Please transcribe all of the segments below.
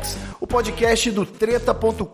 Talks, o podcast do treta.com.br,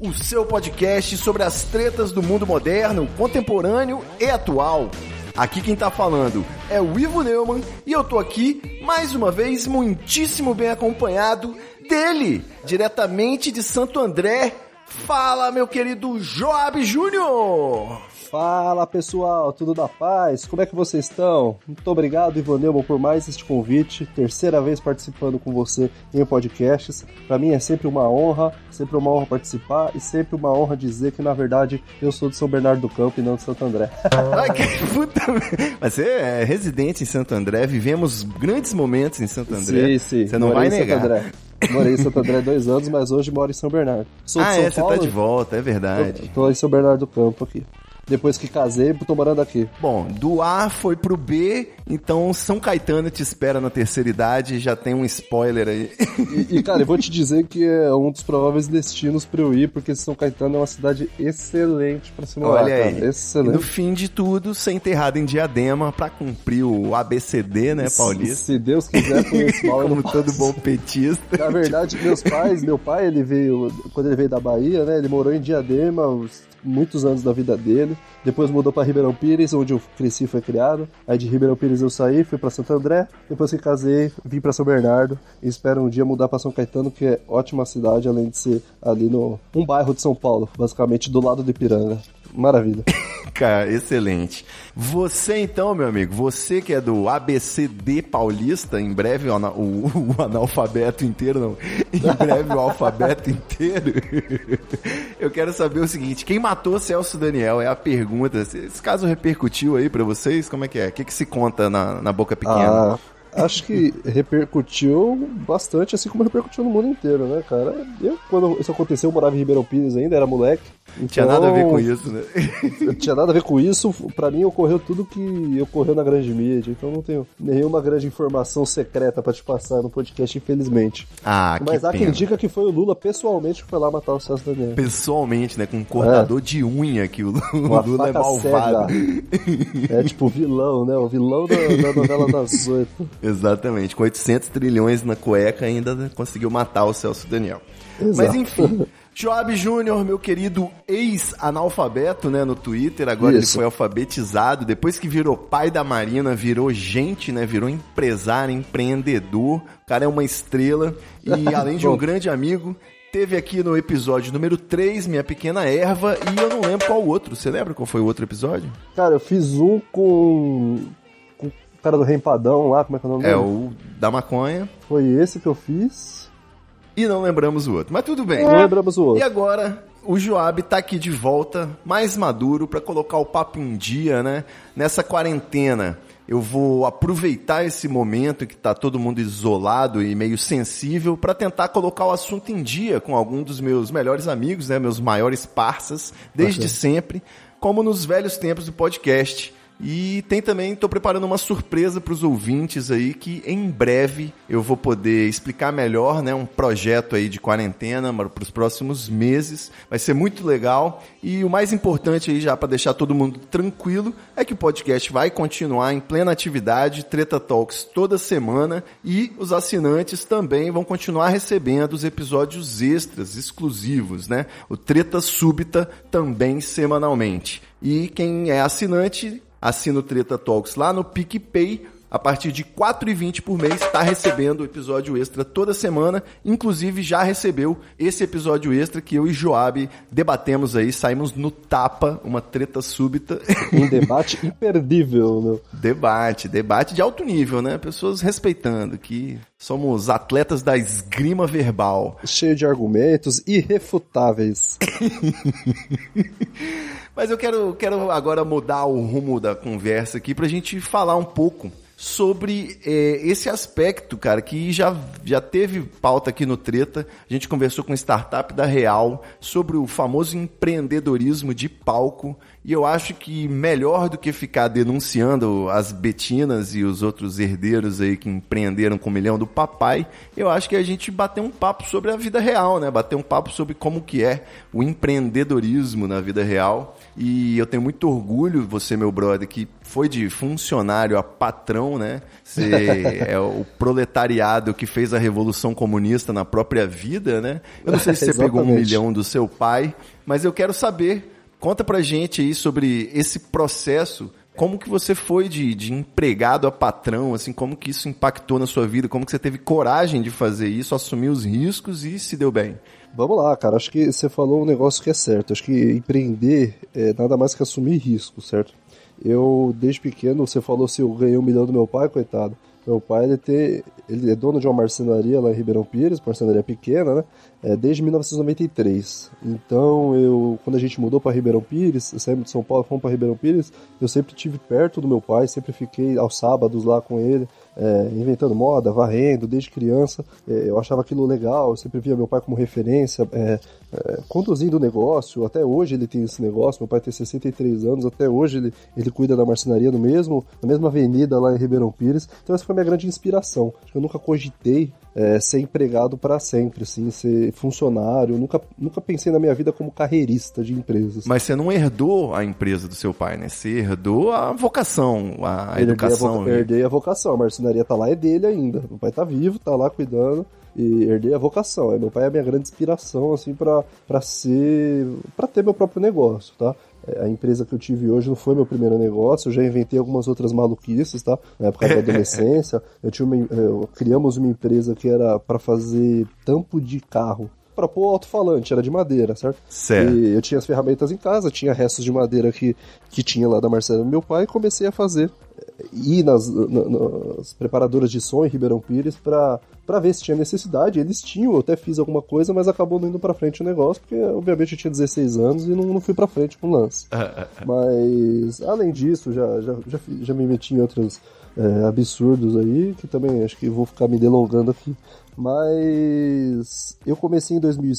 o seu podcast sobre as tretas do mundo moderno, contemporâneo e atual. Aqui quem tá falando é o Ivo Neumann e eu tô aqui, mais uma vez, muitíssimo bem acompanhado dele, diretamente de Santo André. Fala, meu querido Joab Júnior! Fala pessoal, tudo da paz? Como é que vocês estão? Muito obrigado, Ivan Neumann, por mais este convite. Terceira vez participando com você em podcasts. Para mim é sempre uma honra, sempre uma honra participar e sempre uma honra dizer que na verdade eu sou de São Bernardo do Campo e não de Santo André. Ai, que puta. Mas você é residente em Santo André, vivemos grandes momentos em Santo André. sim, sim. Você não Morei vai em Santo negar. André. Morei em Santo André dois anos, mas hoje moro em São Bernardo. Sou de Ah, São é, você Paulo, tá de volta, é Tô, verdade. tô em São Bernardo do Campo aqui. Depois que casei, tô morando aqui. Bom, do A foi pro B, então São Caetano te espera na terceira idade, já tem um spoiler aí. E, e, cara, eu vou te dizer que é um dos prováveis destinos pra eu ir, porque São Caetano é uma cidade excelente pra se morar, Olha cara. aí. E no Excelente. fim de tudo, ser enterrado em Diadema pra cumprir o ABCD, né, Paulista? Se Deus quiser, com esse mal Como todo bom petista. Na verdade, meus pais, meu pai, ele veio, quando ele veio da Bahia, né, ele morou em Diadema os- muitos anos da vida dele. Depois mudou pra Ribeirão Pires, onde eu cresci e foi criado. Aí de Ribeirão Pires eu saí, fui pra Santo André. Depois que casei, vim pra São Bernardo e espero um dia mudar pra São Caetano, que é ótima cidade, além de ser ali no um bairro de São Paulo, basicamente do lado de Ipiranga. Maravilha. Cara, excelente. Você então, meu amigo, você que é do ABCD paulista, em breve o, o- o analfabeto inteiro, não, em breve o alfabeto inteiro. Eu quero saber o seguinte, quem matou Celso Daniel? É a pergunta. Esse caso repercutiu aí pra vocês? Como é que é? O que, que se conta na, na boca pequena? Ah, acho que repercutiu bastante, assim como repercutiu no mundo inteiro, né, cara? Eu, quando isso aconteceu, eu morava em Ribeirão Pires ainda, era moleque. Não tinha nada a ver com então, isso, né? Não tinha nada a ver com isso. Pra mim, ocorreu tudo que ocorreu na grande mídia. Então, não tenho nenhuma grande informação secreta pra te passar no podcast, infelizmente. Ah, Mas há quem pena. diga que foi o Lula pessoalmente que foi lá matar o Celso Daniel. Pessoalmente, né? Com um cortador de unha que o Lula, Lula é malvado. É tipo o vilão, né? O vilão da, da novela das oito. Exatamente, com 800 trilhões na cueca ainda conseguiu matar o Celso Daniel. Mas Exato. enfim, Joab Júnior, meu querido ex-analfabeto, né, no Twitter, agora ele Isso. foi alfabetizado, depois que virou pai da Marina, virou gente, né, virou empresário, empreendedor, o cara é uma estrela e além de um grande amigo, teve aqui no episódio número 3, Minha Pequena Erva, e eu não lembro qual o outro, você lembra qual foi o outro episódio? Cara, eu fiz um com, cara do Rempadão lá, como é que é o nome É dele? o da maconha, Foi esse que eu fiz. e não lembramos o outro, mas tudo bem. Não lembramos o outro. E agora, o Joab tá aqui de volta, mais maduro, pra colocar o papo em dia, né? Nessa quarentena, eu vou aproveitar esse momento que tá todo mundo isolado e meio sensível pra tentar colocar o assunto em dia com algum dos meus melhores amigos, né? Meus maiores parças, desde sempre, como nos velhos tempos do podcast. E tem também, estou preparando uma surpresa para os ouvintes aí, que em breve eu vou poder explicar melhor, né? Um projeto aí de quarentena para os próximos meses. Vai ser muito legal. E o mais importante aí, já para deixar todo mundo tranquilo, é que o podcast vai continuar em plena atividade, Treta Talks toda semana. E os assinantes também vão continuar recebendo os episódios extras, exclusivos, né? O Treta Súbita também semanalmente. E quem é assinante assina o Treta Talks lá no PicPay. A partir de R$ 4,20 por mês, está recebendo o episódio extra toda semana. Inclusive, já recebeu esse episódio extra que eu e Joab debatemos aí. Saímos no tapa, uma treta súbita. Um debate imperdível, meu. debate, debate de alto nível, né? Pessoas respeitando que somos atletas da esgrima verbal. Cheio de argumentos irrefutáveis. Mas eu quero, quero agora mudar o rumo da conversa aqui pra gente falar um pouco sobre é, esse aspecto, cara, que já, já teve pauta aqui no Treta. A gente conversou com startup da Real sobre o famoso empreendedorismo de palco. E eu acho que melhor do que ficar denunciando as Betinas e os outros herdeiros aí que empreenderam com o milhão do papai, eu acho que a gente bater um papo sobre a vida real, né? Bater um papo sobre como que é o empreendedorismo na vida real. E eu tenho muito orgulho, você, meu brother, que foi de funcionário a patrão, né? Você é o proletariado que fez a revolução comunista na própria vida, né? Eu não sei se você pegou um milhão do seu pai, mas eu quero saber, conta pra gente aí sobre esse processo como que você foi de, de empregado a patrão, assim, como que isso impactou na sua vida, como que você teve coragem de fazer isso, assumir os riscos e se deu bem? Vamos lá, cara. Acho que você falou um negócio que é certo. Acho que empreender é nada mais que assumir risco, certo? Eu, desde pequeno, você falou se eu ganhei um milhão do meu pai, coitado. Meu pai, ele, tem, ele é dono de uma marcenaria lá em Ribeirão Pires, marcenaria pequena, né? É, desde 1993. Então, eu, quando a gente mudou para Ribeirão Pires, saímos de São Paulo, fomos para Ribeirão Pires, eu sempre tive perto do meu pai, sempre fiquei aos sábados lá com ele é, inventando moda, varrendo desde criança. É, eu achava aquilo legal, eu sempre via meu pai como referência, é, é conduzindo o negócio. Até hoje ele tem esse negócio, meu pai tem 63 anos, até hoje ele, ele cuida da marcenaria no mesmo, na mesma avenida lá em Ribeirão Pires. Então essa foi a minha grande inspiração. Eu nunca cogitei é, ser empregado para sempre, assim, ser funcionário. Eu nunca, nunca pensei na minha vida como carreirista de empresas. Mas você não herdou a empresa do seu pai, né? Você herdou a vocação, a educação. Herdei a, herdei a vocação. A marcenaria tá lá, é dele ainda. Meu pai tá vivo, tá lá cuidando e herdei a vocação. Meu pai é a minha grande inspiração, assim, para ser. para ter meu próprio negócio, tá? É, a empresa que eu tive hoje não foi meu primeiro negócio, eu já inventei algumas outras maluquices, tá? Na época da adolescência, eu tinha uma, eu, criamos uma empresa que era para fazer tampo de carro para pôr alto-falante, era de madeira, certo? Certo. E eu tinha as ferramentas em casa, tinha restos de madeira que, que tinha lá da Marcela do meu pai e comecei a fazer. Ir nas, nas preparadoras de som em Ribeirão Pires para para ver se tinha necessidade. Eles tinham, eu até fiz alguma coisa, mas acabou não indo para frente o negócio, porque obviamente eu tinha 16 anos e não, não fui para frente com o lance. mas além disso, já, já, já, já me meti em outros é, absurdos aí, que também acho que vou ficar me delongando aqui. Mas eu comecei em 2000,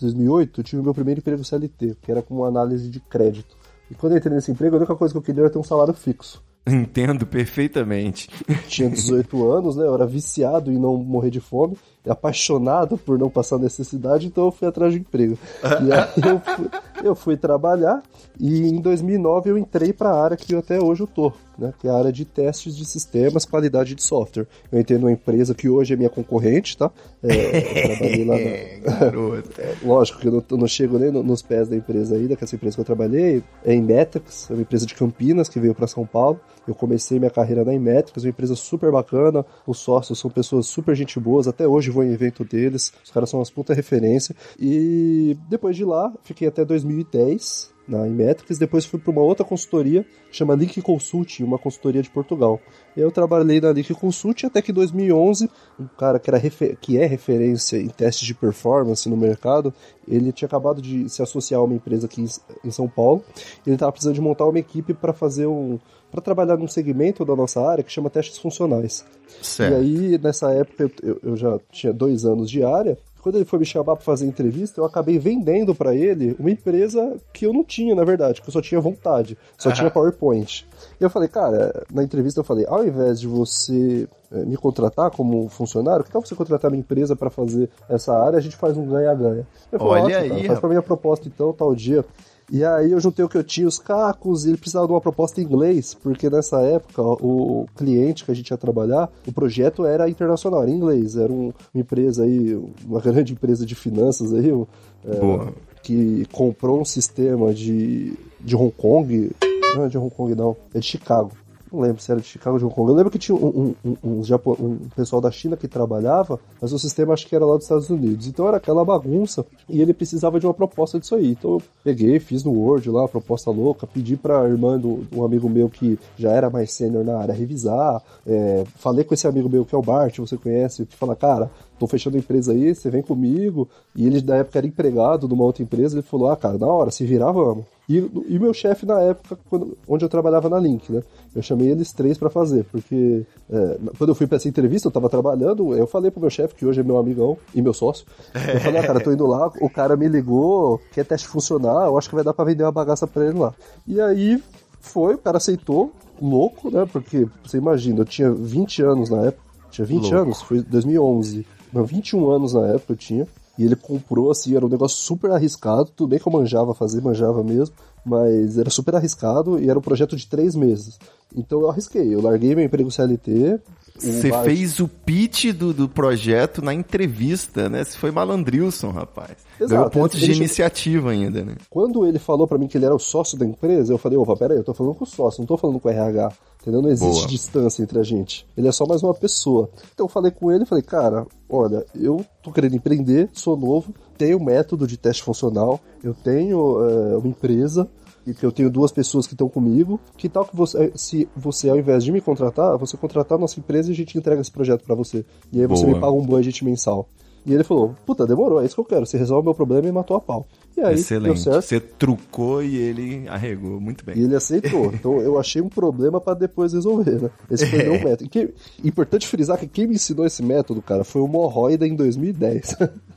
2008, tive o meu primeiro emprego CLT, que era com análise de crédito. E quando eu entrei nesse emprego, a única coisa que eu queria era ter um salário fixo. Entendo perfeitamente. Tinha 18 anos, né? Eu era viciado em não morrer de fome, apaixonado por não passar necessidade, então eu fui atrás de emprego. E aí eu fui, eu fui trabalhar e em 2009 eu entrei para a área que até hoje eu tô, né? Que é a área de testes de sistemas, qualidade de software. Eu entrei numa empresa que hoje é minha concorrente, tá? É, eu trabalhei lá. Na... Lógico que eu não, não chego nem nos pés da empresa ainda, que essa empresa que eu trabalhei é em Metex, é uma empresa de Campinas que veio para São Paulo. Eu comecei minha carreira na Inmetrics, uma empresa super bacana, os sócios são pessoas super gente boas, até hoje vou em evento deles, os caras são umas puta referência. E depois de lá, fiquei até 2010 na Inmetrics, depois fui para uma outra consultoria, chama Link Consult, uma consultoria de Portugal. Eu trabalhei na Link Consult até que em 2011, um cara que, era que é referência em testes de performance no mercado, ele tinha acabado de se associar a uma empresa aqui em São Paulo, e ele estava precisando de montar uma equipe para fazer um para trabalhar num segmento da nossa área que chama testes funcionais. Certo. E aí, nessa época, eu, eu já tinha dois anos de área. Quando ele foi me chamar para fazer entrevista, eu acabei vendendo para ele uma empresa que eu não tinha, na verdade, que eu só tinha vontade, só tinha PowerPoint. E eu falei, cara, na entrevista eu falei, ao invés de você eh, me contratar como funcionário, que tal você contratar minha empresa para fazer essa área? A gente faz um ganha-ganha. Olha aí, faz para mim a proposta então, tal dia. E aí eu juntei o que eu tinha, os cacos, e ele precisava de uma proposta em inglês, porque nessa época o cliente que a gente ia trabalhar, o projeto era internacional, era em inglês, era um, uma empresa aí, uma grande empresa de finanças aí, é, que comprou um sistema de, de Hong Kong, não é de Hong Kong não, é de Chicago não lembro se era de Chicago ou de Hong Kong. Eu lembro que tinha um, um, um, um, pessoal da China que trabalhava, mas o sistema acho que era lá dos Estados Unidos. Então era aquela bagunça e ele precisava de uma proposta disso aí. Então eu peguei, fiz no Word lá, proposta louca, pedi pra irmã do um amigo meu que já era mais sênior na área revisar. É, falei com esse amigo meu que é o Bart, você conhece, falar, cara, tô fechando a empresa aí, você vem comigo. E ele, na época, era empregado numa outra empresa. Ele falou: Ah, cara, na hora, se virar, vamos. E, e meu chefe, na época, quando, onde eu trabalhava na Link, né? Eu chamei eles três para fazer, porque é, quando eu fui para essa entrevista, eu tava trabalhando, eu falei pro meu chefe, que hoje é meu amigão e meu sócio, eu falei, ah, cara, tô indo lá, o cara me ligou, quer teste funcionar, eu acho que vai dar pra vender uma bagaça pra ele lá. E aí foi, o cara aceitou, louco, né? Porque você imagina, eu tinha 20 anos na época, tinha 20 louco. anos, foi 2011. Não, 21 anos na época eu tinha. E ele comprou, assim, era um negócio super arriscado. Tudo bem que eu manjava fazer, manjava mesmo. Mas era super arriscado e era um projeto de três meses. Então eu arrisquei. Eu larguei meu emprego CLT. Você fez o pitch do, do projeto na entrevista, né? Você foi malandrilson, rapaz. Exato. Ganhou pontos de iniciativa ainda, né? Quando ele falou para mim que ele era o sócio da empresa, eu falei, opa, peraí, eu tô falando com o sócio, não tô falando com o RH. Entendeu? Não existe Boa. distância entre a gente. Ele é só mais uma pessoa. Então eu falei com ele, falei, cara, olha, eu tô querendo empreender, sou novo, tenho método de teste funcional, eu tenho é, uma empresa, e que eu tenho duas pessoas que estão comigo. Que tal que você, se você, ao invés de me contratar, você contratar a nossa empresa e a gente entrega esse projeto para você. E aí você Boa. me paga um budget mensal. E ele falou, puta, demorou, é isso que eu quero. Você resolve meu problema e matou a pau. E aí, Excelente. Você trucou e ele arregou muito bem. E ele aceitou. então eu achei um problema para depois resolver, né? Esse foi o meu método. Que, importante frisar que quem me ensinou esse método, cara, foi o Morroida em 2010.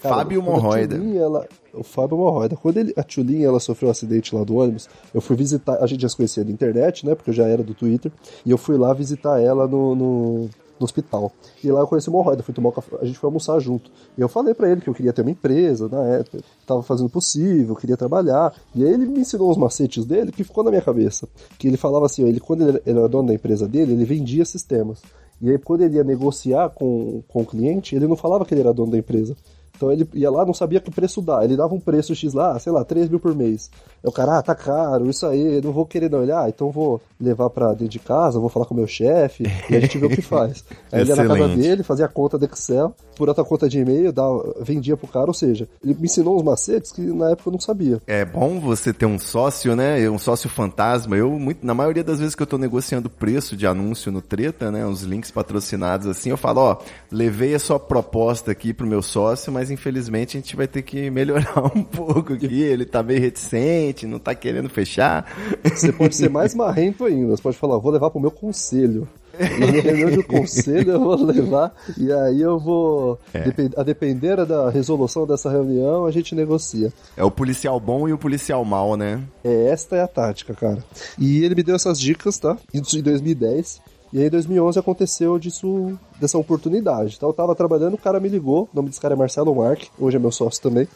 cara, Fábio Morroida. Ela, o Fábio Morroida. Quando ele, a Tchulin ela sofreu um acidente lá do ônibus, eu fui visitar. A gente já se conhecia da internet, né? Porque eu já era do Twitter. E eu fui lá visitar ela no, no no hospital. E lá eu conheci o Morroida, fui tomar café, a gente foi almoçar junto. E eu falei para ele que eu queria ter uma empresa na época, tava fazendo o possível, queria trabalhar. E aí ele me ensinou os macetes dele que ficou na minha cabeça. Que ele falava assim, ele quando ele era dono da empresa dele, ele vendia sistemas. E aí quando ele ia negociar com, com o cliente, ele não falava que ele era dono da empresa. Então ele ia lá, não sabia que preço dar. Ele dava um preço X lá, sei lá, 3 mil por mês. Aí o cara, ah, tá caro, isso aí, não vou querer não. Ele, ah, então vou levar pra dentro de casa, vou falar com o meu chefe, e a gente vê o que faz. Aí ele ia na casa dele, fazia a conta do Excel, por outra conta de e-mail, dava, vendia pro cara, ou seja, ele me ensinou uns macetes que na época eu não sabia. É bom você ter um sócio, né? Um sócio fantasma. Eu, muito, na maioria das vezes que eu tô negociando preço de anúncio no Treta, né? Os links patrocinados assim, eu falo, ó, levei a sua proposta aqui pro meu sócio, mas infelizmente a gente vai ter que melhorar um pouco aqui. Ele tá meio reticente, não tá querendo fechar. Você pode ser mais marrento ainda. Você pode falar, vou levar pro meu conselho. Na reunião de conselho eu vou levar e aí eu vou, é. a depender da resolução dessa reunião, a gente negocia. É o policial bom e o policial mal, né? É, esta é a tática, cara. E ele me deu essas dicas, tá? Isso em 2010. E aí em 2011 aconteceu disso, dessa oportunidade. Então eu tava trabalhando, o cara me ligou, o nome desse cara é Marcelo Mark, hoje é meu sócio também.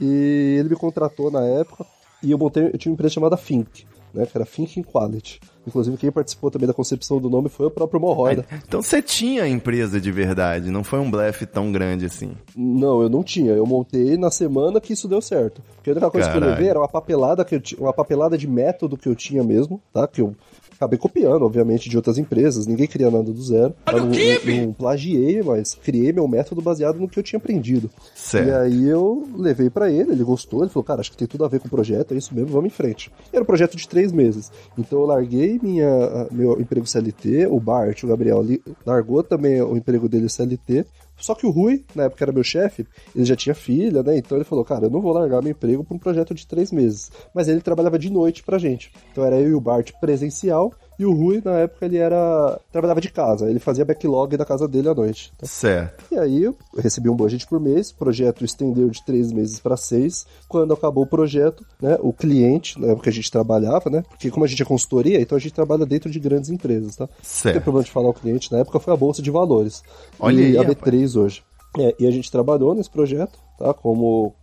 E ele me contratou na época e eu montei, eu tinha uma empresa chamada Think né, que era Thinking Quality. Inclusive, quem participou também da concepção do nome foi o próprio Morroida. Então você tinha empresa de verdade, não foi um blefe tão grande assim? Não, eu não tinha. Eu montei na semana que isso deu certo. Porque a única coisa Caralho. que eu levei era uma papelada, que eu, uma papelada de método que eu tinha mesmo, tá? Que eu acabei copiando, obviamente, de outras empresas. Ninguém cria nada do zero. Não, não, plagiei, mas criei meu método baseado no que eu tinha aprendido. Certo. E aí eu levei para ele, ele gostou, ele falou, cara, acho que tem tudo a ver com o projeto, é isso mesmo, vamos em frente. E era um projeto de três meses. Então eu larguei minha, meu emprego CLT, o Bart, o Gabriel, largou também o emprego dele CLT, só que o Rui, na época era meu chefe, ele já tinha filha, né? Então ele falou, cara, eu não vou largar meu emprego para um projeto de três meses. Mas ele trabalhava de noite pra gente. Então era eu e o Bart presencial e o Rui, na época, ele era. trabalhava de casa, ele fazia backlog da casa dele à noite. Tá? Certo. E aí eu recebi um budget por mês, o projeto estendeu de três meses para seis. Quando acabou o projeto, né, o cliente, na época a gente trabalhava, né? Porque como a gente é consultoria, então a gente trabalha dentro de grandes empresas, tá? Certo. Não tem problema de falar o cliente, na época foi a Bolsa de Valores. Olha e aí, a B3 rapaz. hoje. É, e a gente trabalhou nesse projeto, tá? Como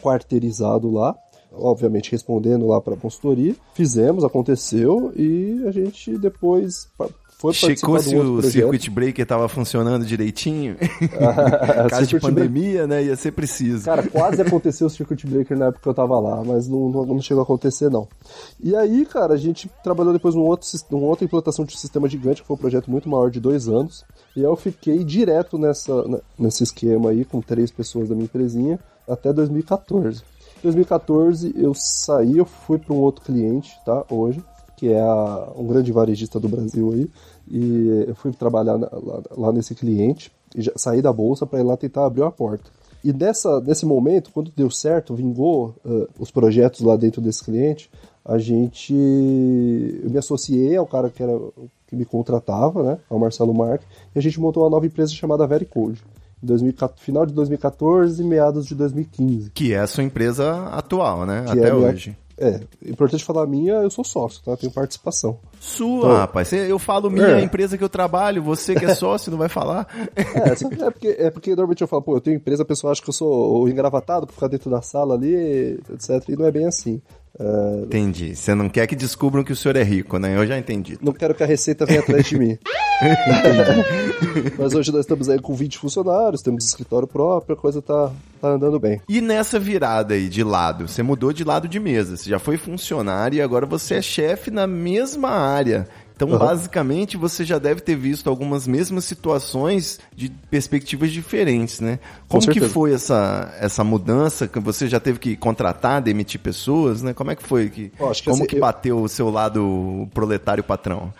quarteirizado lá obviamente respondendo lá para a consultoria. Fizemos, aconteceu e a gente depois foi Checou se o circuit breaker estava funcionando direitinho. Ah, Caso de pandemia, né? Ia ser preciso. Cara, quase aconteceu o circuit breaker na época que eu tava lá, mas não, não, não, chegou a acontecer, não. E aí, cara, a gente trabalhou depois num outro, numa outra implantação de sistema gigante, que foi um projeto muito maior de dois anos. E aí eu fiquei direto nessa, nesse esquema aí, com três pessoas da minha empresinha, até 2014. 2014 eu saí, eu fui para um outro cliente, tá? Hoje. que é a, um grande varejista do Brasil aí. E eu fui trabalhar na, lá, lá, nesse cliente, e já, saí da bolsa para ir lá tentar abrir uma porta. E nessa, nesse momento, quando deu certo, vingou uh, os projetos lá dentro desse cliente, a gente. Eu me associei ao cara que, era, que me contratava, né? Ao Marcelo Marques, e a gente montou uma nova empresa chamada Vericode. 2014, final de 2014 e meados de 2015. Que é a sua empresa atual, né? Que Até é hoje. Minha... É, importante falar minha, eu sou sócio, tá? Eu tenho participação. Sua, então, rapaz. Eu falo minha é. empresa que eu trabalho, você que é sócio não vai falar. É, é porque, é porque normalmente eu falo, pô, eu tenho empresa, a pessoa acha que eu sou o engravatado por ficar dentro da sala ali, etc. E não é bem assim. Uh, entendi. Você não quer que descubram que o senhor é rico, né? Eu já entendi. Não quero que a receita venha atrás de mim. Mas hoje nós estamos aí com 20 funcionários, temos escritório próprio, a coisa tá, tá andando bem. E nessa virada aí de lado, você mudou de lado de mesa, você já foi funcionário e agora você é chefe na mesma área. Então, uhum. basicamente, você já deve ter visto algumas mesmas situações de perspectivas diferentes, né? Como que foi essa, essa mudança? Que você já teve que contratar, demitir pessoas, né? Como é que foi? Que, oh, que como assim, que bateu eu... o seu lado proletário patrão?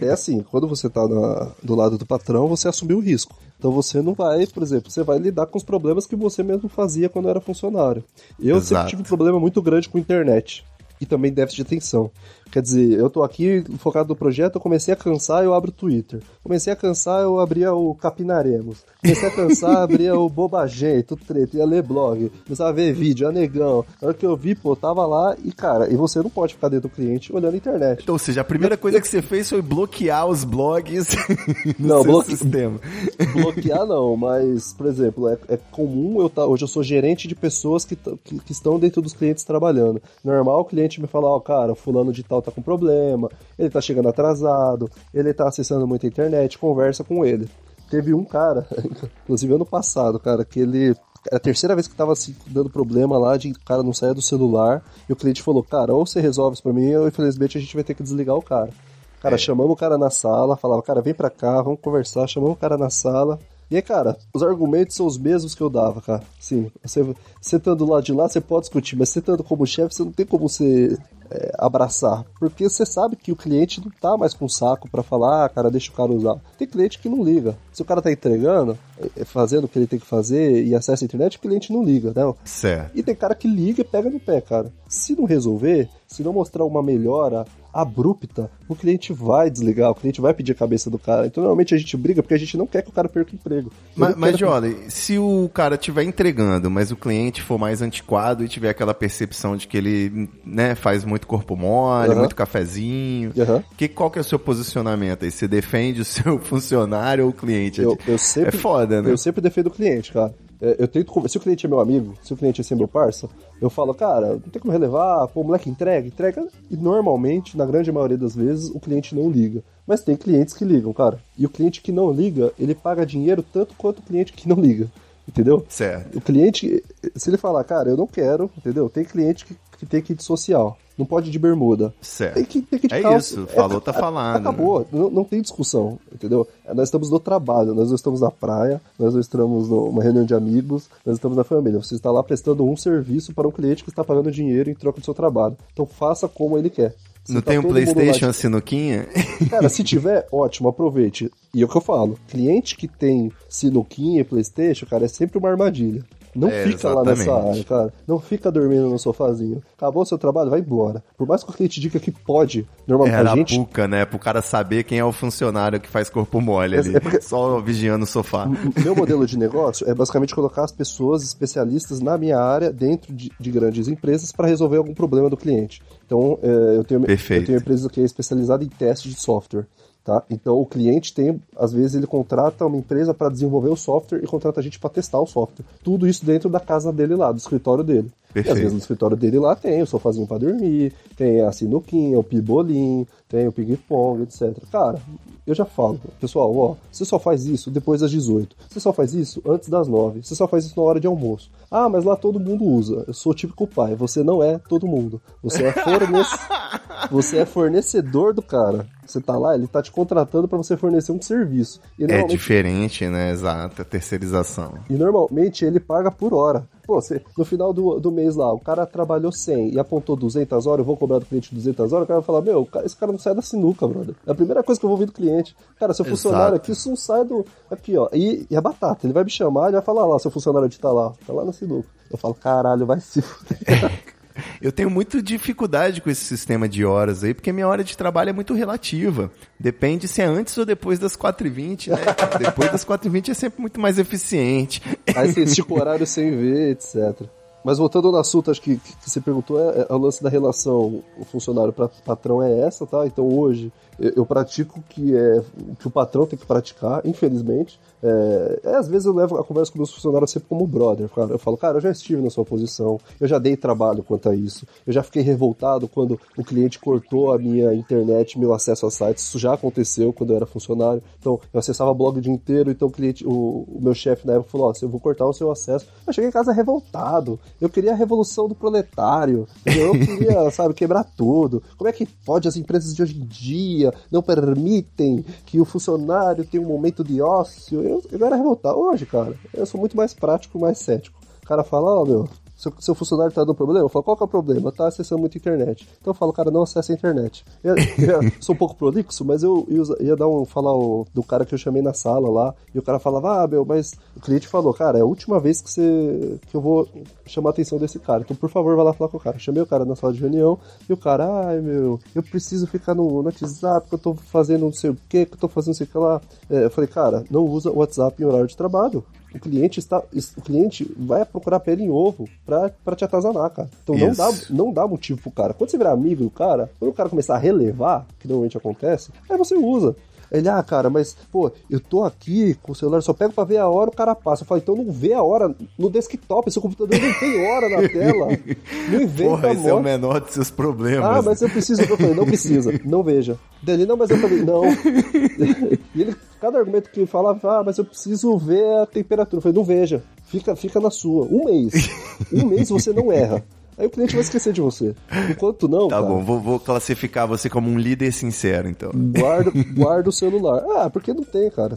É assim, quando você está do lado do patrão, você assumiu o risco. Então você não vai, por exemplo, você vai lidar com os problemas que você mesmo fazia quando era funcionário. Eu Exato. sempre tive um problema muito grande com a internet e também déficit de atenção. Quer dizer, eu tô aqui focado no projeto, eu comecei a cansar, eu abro o Twitter. Comecei a cansar, eu abria o Capinaremos. Comecei a cansar, abria o Bobagento, treta, ia ler blog. Começava a ver vídeo, a negão. Na hora que eu vi, pô, tava lá e, cara, e você não pode ficar dentro do cliente olhando a internet. Então, ou seja, a primeira coisa que você fez foi bloquear os blogs não, bloque... sistema. Bloquear não, mas, por exemplo, é, é comum eu tá, hoje eu sou gerente de pessoas que, que, que estão dentro dos clientes trabalhando. Normal o cliente me falar, ó, oh, cara, fulano de tal tá com problema, ele tá chegando atrasado, ele tá acessando muita internet, conversa com ele. Teve um cara, inclusive ano passado, cara, que ele é a terceira vez que tava assim, dando problema lá de o cara não sair do celular. E o cliente falou, cara, ou você resolve isso pra mim, ou infelizmente a gente vai ter que desligar o cara. Cara, é. chamamos o cara na sala, falava, cara, vem pra cá, vamos conversar, chamamos o cara na sala. E aí, cara, os argumentos são os mesmos que eu dava, cara. Sim, você, estando lá de lá, você pode discutir, mas você estando como chefe, você não tem como você é, abraçar. Porque você sabe que o cliente não tá mais com saco para falar, ah, cara, deixa o cara usar. Tem cliente que não liga. Se o cara tá entregando, é, é, fazendo o que ele tem que fazer e acessa a internet, o cliente não liga, né? Certo. E tem cara que liga e pega no pé, cara. Se não resolver, se não mostrar uma melhora abrupta, o cliente vai desligar, o cliente vai pedir a cabeça do cara. Então, normalmente a gente briga porque a gente não quer que o cara perca o emprego. Mas, mas Jolly, se o cara estiver entregando, mas o cliente for mais antiquado e tiver aquela percepção de que ele né, faz muito corpo mole, uhum. muito cafezinho, uhum. que, qual que é o seu posicionamento aí? Você defende o seu funcionário ou o cliente? Eu, eu sempre, é foda, né? Eu sempre defendo o cliente, cara. É, eu tento se o cliente é meu amigo, se o cliente é meu parça, eu falo, cara, não tem como relevar, pô, o moleque entrega, entrega. E normalmente, na grande maioria das vezes, o cliente não liga. Mas tem clientes que ligam, cara. E o cliente que não liga, ele paga dinheiro tanto quanto o cliente que não liga. Entendeu? Certo. O cliente, se ele falar, cara, eu não quero, entendeu? Tem cliente que, que tem kit social. Não pode ir de bermuda. Certo. Tem que, tem que de é calça. isso, falou, tá é, tá falando. Acabou, não, não tem discussão, entendeu? Nós estamos no trabalho, nós não estamos na praia, nós não estamos numa reunião de amigos, nós estamos na família. Você está lá prestando um serviço para um cliente que está pagando dinheiro em troca do seu trabalho. Então faça como ele quer. Se não tá tem um PlayStation de... sinuquinha? Cara, se tiver, ótimo, aproveite. E é o que eu falo: cliente que tem sinuquinha e PlayStation, cara, é sempre uma armadilha. Não é, fica exatamente. lá nessa área, cara. Não fica dormindo no sofazinho. Acabou o seu trabalho, vai embora. Por mais que o cliente diga que pode, normalmente é, a gente... puca, né? Pro cara saber quem é o funcionário que faz corpo mole é, ali. É porque... Só vigiando o sofá. Meu modelo de negócio é basicamente colocar as pessoas especialistas na minha área dentro de, de grandes empresas para resolver algum problema do cliente. Então, é, eu, tenho, eu tenho uma empresa que é especializada em teste de software. Tá? Então o cliente tem, às vezes ele contrata uma empresa para desenvolver o software e contrata a gente para testar o software. Tudo isso dentro da casa dele lá, do escritório dele. Perfeito. E às vezes no escritório dele lá tem o sofazinho para dormir, tem a sinuquinha, o pibolim, tem o ping-pong, etc. Cara, eu já falo, pessoal, ó, você só faz isso depois das 18. Você só faz isso antes das 9. Você só faz isso na hora de almoço. Ah, mas lá todo mundo usa. Eu sou o típico pai. Você não é todo mundo. Você é, fornece... você é fornecedor do cara. Você tá lá, ele tá te contratando para você fornecer um serviço. E é diferente, né? Exato, a terceirização. E normalmente ele paga por hora. Pô, você, no final do, do mês lá, o cara trabalhou 100 e apontou 200 horas, eu vou cobrar do cliente 200 horas, o cara vai falar, meu, esse cara não sai da sinuca, brother. É a primeira coisa que eu vou ouvir do cliente. Cara, seu funcionário aqui, isso não sai do... Aqui, ó. E, e a batata, ele vai me chamar e vai falar lá, seu funcionário de tá lá, tá lá na sinuca. Eu falo, caralho, vai se fuder. Eu tenho muita dificuldade com esse sistema de horas aí, porque minha hora de trabalho é muito relativa. Depende se é antes ou depois das 4h20, né? depois das 4h20 é sempre muito mais eficiente. Aí você estica o horário sem ver, etc. Mas voltando no assunto, acho que, que você perguntou, é, é, o lance da relação o funcionário para patrão é essa, tá? Então hoje eu, eu pratico que é que o patrão tem que praticar, infelizmente. É, é, às vezes eu levo a conversa com meus funcionários sempre como brother. Cara. Eu falo, cara, eu já estive na sua posição, eu já dei trabalho quanto a isso, eu já fiquei revoltado quando o cliente cortou a minha internet, meu acesso a sites. Isso já aconteceu quando eu era funcionário. Então, eu acessava blog o dia inteiro, então o cliente, o, o meu chefe na época falou: Ó, oh, eu vou cortar o seu acesso. Eu cheguei em casa revoltado. Eu queria a revolução do proletário. Eu queria, sabe, quebrar tudo. Como é que pode as empresas de hoje em dia não permitem que o funcionário tenha um momento de ócio? Eu, eu era revoltado. Hoje, cara, eu sou muito mais prático, mais cético. O cara fala, ó, oh, meu, seu, seu funcionário tá dando problema? Eu falo, qual que é o problema? Tá acessando muito internet. Então eu falo, cara, não acessa a internet. Eu, eu sou um pouco prolixo, mas eu, eu ia dar um, falar o, do cara que eu chamei na sala lá, e o cara falava, ah, meu, mas o cliente falou, cara, é a última vez que você que eu vou chamar a atenção desse cara. Então, por favor, vai lá falar com o cara. Chamei o cara na sala de reunião, e o cara, ai, meu, eu preciso ficar no, no WhatsApp, que eu tô fazendo não sei o que, que eu tô fazendo não sei o que lá. É, eu falei, cara, não usa o WhatsApp em horário de trabalho o cliente está o cliente vai procurar pele em ovo pra, pra te atazanar, cara. Então não dá, não dá motivo pro cara. Quando você virar amigo do cara, quando o cara começar a relevar, que normalmente acontece, aí você usa. Ele, ah, cara, mas, pô, eu tô aqui com o celular, só pego pra ver a hora, o cara passa. Eu falo, então não vê a hora no desktop, seu computador não tem hora na tela. Não inventa Porra, esse é o menor dos seus problemas. Ah, mas eu preciso. Eu falei, não precisa, não veja. Dele, não, mas eu falei, não. e ele, cada argumento que falava, ah, mas eu preciso ver a temperatura. Eu falei, não veja, fica, fica na sua. Um mês. Um mês você não erra. Aí o cliente vai esquecer de você. Enquanto não. Tá cara, bom, vou, vou, classificar você como um líder sincero, então. Guarda, guarda o celular. Ah, porque não tem, cara.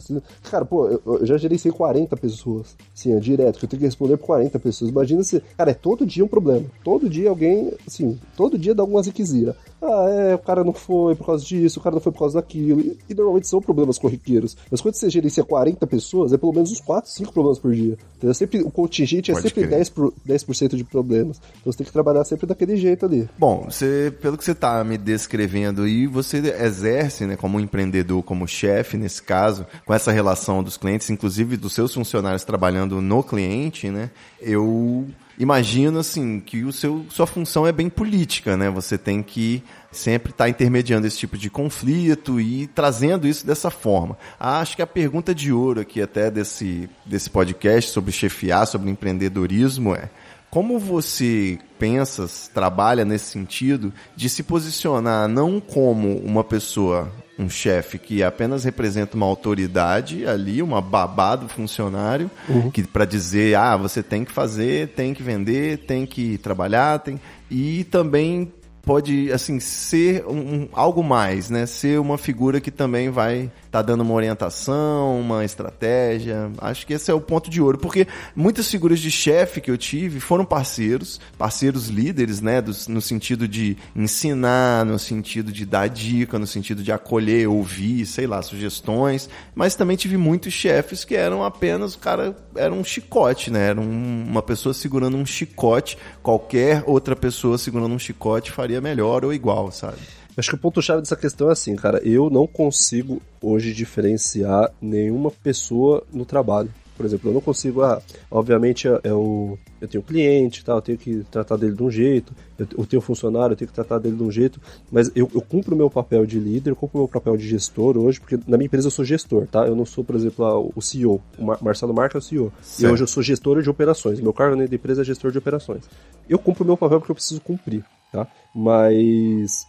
Cara, pô, eu, eu já gerenciei 40 pessoas. Sim, é direto, que eu tenho que responder por 40 pessoas. Imagina se. Cara, é todo dia um problema. Todo dia alguém, assim, todo dia dá alguma ziquezira. Ah, é, o cara não foi por causa disso, o cara não foi por causa daquilo. E, e normalmente são problemas corriqueiros. Mas quando você gerencia 40 pessoas, é pelo menos uns 4, 5 problemas por dia. Então, é sempre, o contingente é Pode sempre 10%, por, 10 de problemas. Então você tem que trabalhar sempre daquele jeito ali. Bom, você, pelo que você está me descrevendo aí, você exerce, né, como empreendedor, como chefe, nesse caso, com essa relação dos clientes, inclusive dos seus funcionários trabalhando no cliente, né? Eu imagino assim que o seu sua função é bem política, né? Você tem que sempre estar tá intermediando esse tipo de conflito e trazendo isso dessa forma. Acho que a pergunta de ouro aqui até desse desse podcast sobre chefiar, sobre empreendedorismo é como você pensa, trabalha nesse sentido de se posicionar não como uma pessoa um chefe que apenas representa uma autoridade ali, uma babá do funcionário, uhum. que para dizer, ah, você tem que fazer, tem que vender, tem que trabalhar, tem e também pode assim ser um, algo mais, né? Ser uma figura que também vai estar tá dando uma orientação, uma estratégia. Acho que esse é o ponto de ouro, porque muitas figuras de chefe que eu tive foram parceiros, parceiros líderes, né? no sentido de ensinar, no sentido de dar dica, no sentido de acolher, ouvir, sei lá, sugestões. Mas também tive muitos chefes que eram apenas o cara era um chicote, né? Era um, uma pessoa segurando um chicote. Qualquer outra pessoa segurando um chicote faria faria melhor ou igual, sabe? Acho que o ponto-chave dessa questão é assim, cara. Eu não consigo hoje diferenciar nenhuma pessoa no trabalho. Por exemplo, eu não consigo, ah, obviamente é, é o, eu tenho um cliente, tá, eu tenho que tratar dele de um jeito, eu, eu tenho um funcionário, eu tenho que tratar dele de um jeito, mas eu, eu cumpro o meu papel de líder, eu cumpro o meu papel de gestor hoje, porque na minha empresa eu sou gestor, tá? Eu não sou, por exemplo, o CEO. O Mar Marcelo Marques é o CEO. Certo. E hoje eu sou gestor de operações. Meu cargo na empresa é gestor de operações. Eu cumpro o meu papel porque eu preciso cumprir tá? Mas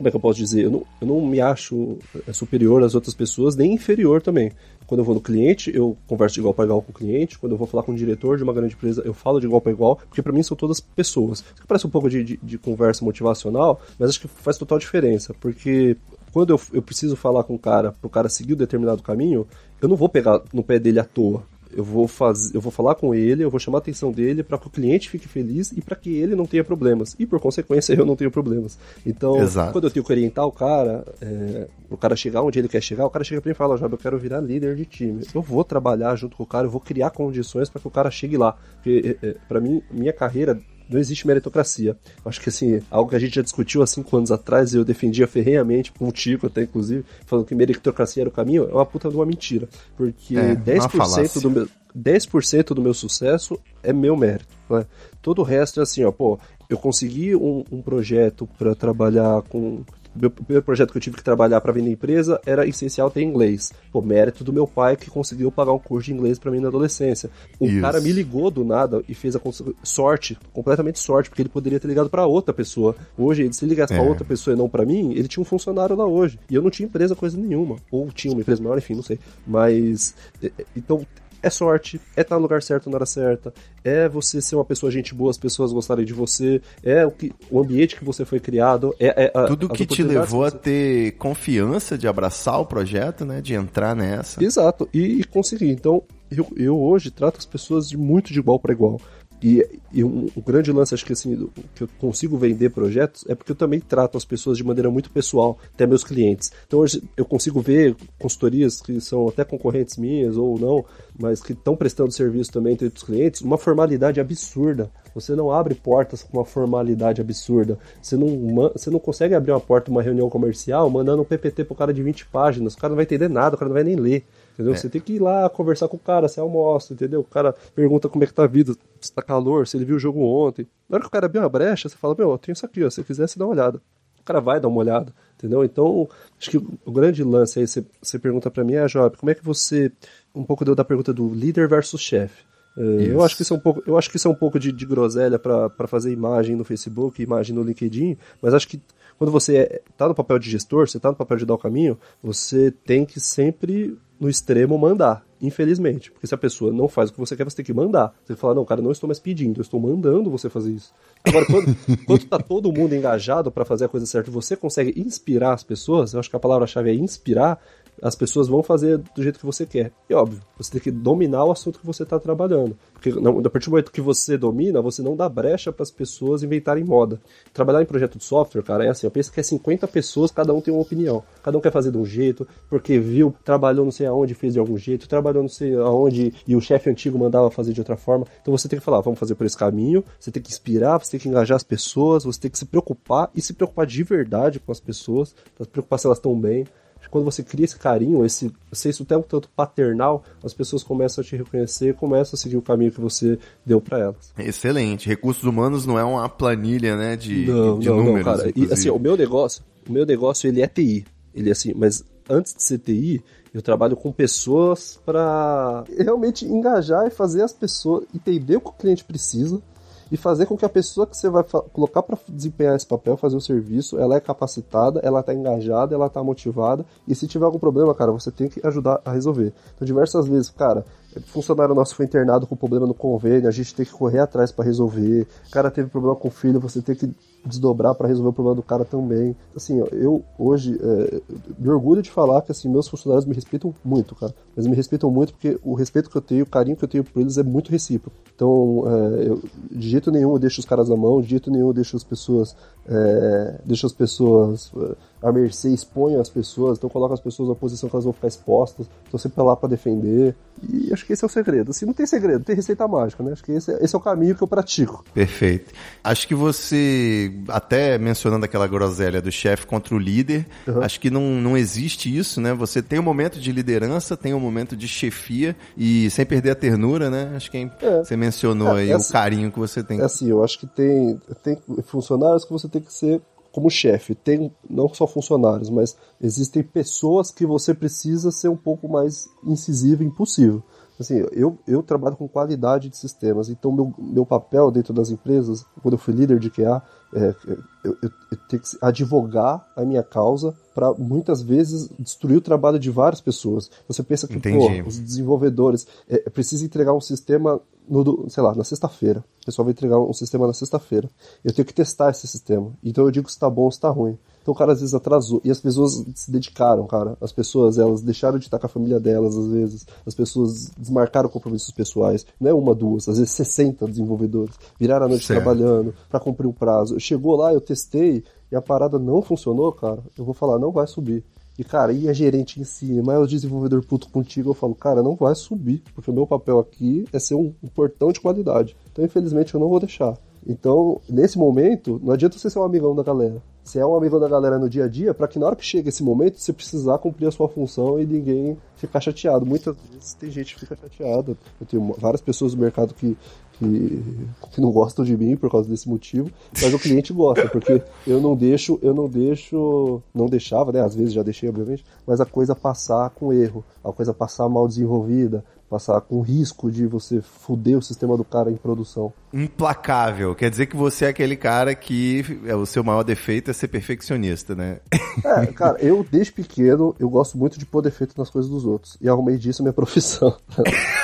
como é que eu posso dizer? Eu não, eu não me acho é, superior às outras pessoas, nem inferior também. Quando eu vou no cliente, eu converso de igual para igual com o cliente. Quando eu vou falar com o diretor de uma grande empresa, eu falo de igual para igual, porque para mim são todas pessoas. Isso parece um pouco de, de, de, conversa motivacional, mas acho que faz total diferença, porque quando eu, eu preciso falar com o cara, pro cara seguir um determinado caminho, eu não vou pegar no pé dele à toa. Eu vou fazer, eu vou falar com ele, eu vou chamar a atenção dele para que o cliente fique feliz e para que ele não tenha problemas. E por consequência eu não tenho problemas. Então, Exato. quando eu tenho que orientar o cara, é, o cara chegar onde ele quer chegar, o cara chega pra mim e fala, Job, eu quero virar líder de time. Eu vou trabalhar junto com o cara, eu vou criar condições para que o cara chegue lá. Porque é, é, para mim, minha carreira não existe meritocracia. Acho que assim, algo que a gente já discutiu há cinco anos atrás e eu defendia ferrenhamente com o Tico até, inclusive, falando que meritocracia era o caminho, é uma puta de uma mentira. Porque É, uma 10% falácia. do meu. 10% do meu sucesso é meu mérito. né? Todo o resto é assim, ó, pô, eu consegui um, um projeto para trabalhar com. Meu primeiro projeto que eu tive que trabalhar para vender empresa era essencial ter inglês. Pô, mérito do meu pai que conseguiu pagar um curso de inglês para mim na adolescência. O Isso. cara me ligou do nada e fez a cons- sorte, completamente sorte, porque ele poderia ter ligado para outra pessoa. Hoje, ele se ligasse pra É. outra pessoa e não para mim, ele tinha um funcionário lá hoje. E eu não tinha empresa coisa nenhuma. Ou tinha uma empresa maior, enfim, não sei. Mas. é, é, Então. É sorte, é estar no lugar certo na hora certa, é você ser uma pessoa gente boa, as pessoas gostarem de você, é o, que, o ambiente que você foi criado, é, é a- Tudo que te levou a você- ter confiança de abraçar o projeto, né? De entrar nessa. Exato, e, e conseguir. Então, eu, eu hoje trato as pessoas de muito de igual para igual. E, e um, um grande lance, acho que assim, que eu consigo vender projetos é porque eu também trato as pessoas de maneira muito pessoal, até meus clientes. Então hoje eu consigo ver consultorias que são até concorrentes minhas ou não, mas que estão prestando serviço também entre os clientes, uma formalidade absurda. Você não abre portas com uma formalidade absurda. Você não, você não consegue abrir uma porta uma reunião comercial mandando um PPT pro cara de 20 páginas. O cara não vai entender nada, o cara não vai nem ler. Entendeu? Você tem que ir lá conversar com o cara, você almoça, entendeu? O cara pergunta como é que tá a vida, se tá calor, se ele viu o jogo ontem. Na hora que o cara abriu uma brecha, você fala, meu, eu tenho isso aqui, ó, se quiser, você dá uma olhada. O cara vai dar uma olhada, entendeu? Então, acho que o grande lance aí, você, você pergunta pra mim, ah, Job, como é que você. Um pouco deu da pergunta do líder versus chefe. É, Eu acho que isso é um pouco, eu acho que isso é um pouco de, de groselha pra fazer imagem no Facebook, imagem no LinkedIn, mas acho que quando você está no papel de gestor, você está no papel de dar o caminho, você tem que sempre, no extremo, mandar. Infelizmente. Porque se a pessoa não faz o que você quer, você tem que mandar. Você falar, não, cara, não estou mais pedindo, eu estou mandando você fazer isso. Agora, quando, quando tá todo mundo engajado para fazer a coisa certa você consegue inspirar as pessoas, eu acho que a palavra-chave é inspirar, as pessoas vão fazer do jeito que você quer. E óbvio, você tem que dominar o assunto que você está trabalhando. Porque a partir do momento que você domina, você não dá brecha para as pessoas inventarem moda. Trabalhar em projeto de software, cara, é assim, eu penso que é 50 pessoas, cada um tem uma opinião. Cada um quer fazer de um jeito, porque viu, trabalhou não sei aonde, fez de algum jeito, trabalhou não sei aonde e o chefe antigo mandava fazer de outra forma. Então você tem que falar, vamos fazer por esse caminho, você tem que inspirar, você tem que engajar as pessoas, você tem que se preocupar e se preocupar de verdade com as pessoas, se preocupar se elas estão bem. Quando você cria esse carinho, esse senso até um tanto paternal, as pessoas começam a te reconhecer, começam a seguir o caminho que você deu para elas. Excelente. Recursos humanos não é uma planilha, né? De, Não, de não, números. não, cara. E, assim, o meu negócio, o meu negócio ele é TI. Ele é assim, mas antes de ser TI, eu trabalho com pessoas para realmente engajar e fazer as pessoas entender o que o cliente precisa e fazer com que a pessoa que você vai colocar para desempenhar esse papel, fazer o serviço, ela é capacitada, ela tá engajada, ela tá motivada e se tiver algum problema, cara, você tem que ajudar a resolver. Então, diversas vezes, cara, funcionário nosso foi internado com problema no convênio, a gente tem que correr atrás para resolver. O cara teve problema com o filho, você tem que desdobrar para resolver o problema do cara também. Assim, eu hoje é, me orgulho de falar que assim meus funcionários me respeitam muito, cara. Mas me respeitam muito porque o respeito que eu tenho, o carinho que eu tenho por eles é muito recíproco. Então, é, eu, de jeito nenhum eu deixo os caras na mão, de jeito nenhum eu deixo as pessoas, é, deixo as pessoas é, à mercê, exponho as pessoas, então coloco as pessoas na posição que elas vão ficar expostas. Estou sempre lá para defender. E acho que esse é o segredo. Assim, não tem segredo, tem receita mágica, né? Acho que esse é, esse é o caminho que eu pratico. Perfeito. Acho que você, até mencionando aquela groselha do chefe contra o líder, Uhum. acho que não, não existe isso, né? Você tem um momento de liderança, tem um momento de chefia e sem perder a ternura, né? Acho que é- É. você mencionou É, aí o carinho que você tem. É assim, eu acho que tem, tem funcionários que você tem que ser como chefe. Tem não só funcionários, mas existem pessoas que você precisa ser um pouco mais incisivo e impulsivo. Assim, eu, eu trabalho com qualidade de sistemas, então meu, meu papel dentro das empresas, quando eu fui líder de QA, é, eu, eu, eu tenho que advogar a minha causa para muitas vezes destruir o trabalho de várias pessoas. Você pensa que pô, os desenvolvedores é, precisa entregar um sistema no, sei lá, na sexta-feira. O pessoal vai entregar um sistema na sexta-feira. Eu tenho que testar esse sistema. Então eu digo se está bom ou se está ruim. Então o cara às vezes atrasou. E as pessoas se dedicaram, cara. As pessoas, elas deixaram de estar com a família delas, às vezes. As pessoas desmarcaram compromissos pessoais. Não é uma, duas, às vezes 60 desenvolvedores. Viraram a noite Certo. trabalhando para cumprir o prazo. Chegou lá, eu testei e a parada não funcionou, cara. Eu vou falar, não vai subir. E, cara, e a gerente em cima, mas o desenvolvedor puto contigo, eu falo, cara, não vai subir, porque o meu papel aqui é ser um, um portão de qualidade. Então, infelizmente, eu não vou deixar. Então, nesse momento, não adianta você ser um amigão da galera. Você é um amigão da galera no dia a dia, para que na hora que chega esse momento, você precisar cumprir a sua função e ninguém ficar chateado. Muitas vezes tem gente que fica chateada. Eu tenho várias pessoas no mercado que, que, que não gostam de mim por causa desse motivo, mas o cliente gosta, porque eu não deixo, eu não deixo, não deixava, né? Às vezes já deixei, obviamente, mas a coisa passar com erro, a coisa passar mal desenvolvida, passar com risco de você fuder o sistema do cara em produção. Implacável. Quer dizer que você é aquele cara que é, o seu maior defeito é ser perfeccionista, né? É, cara, eu desde pequeno eu gosto muito de pôr defeito nas coisas dos outros e arrumei disso a minha profissão.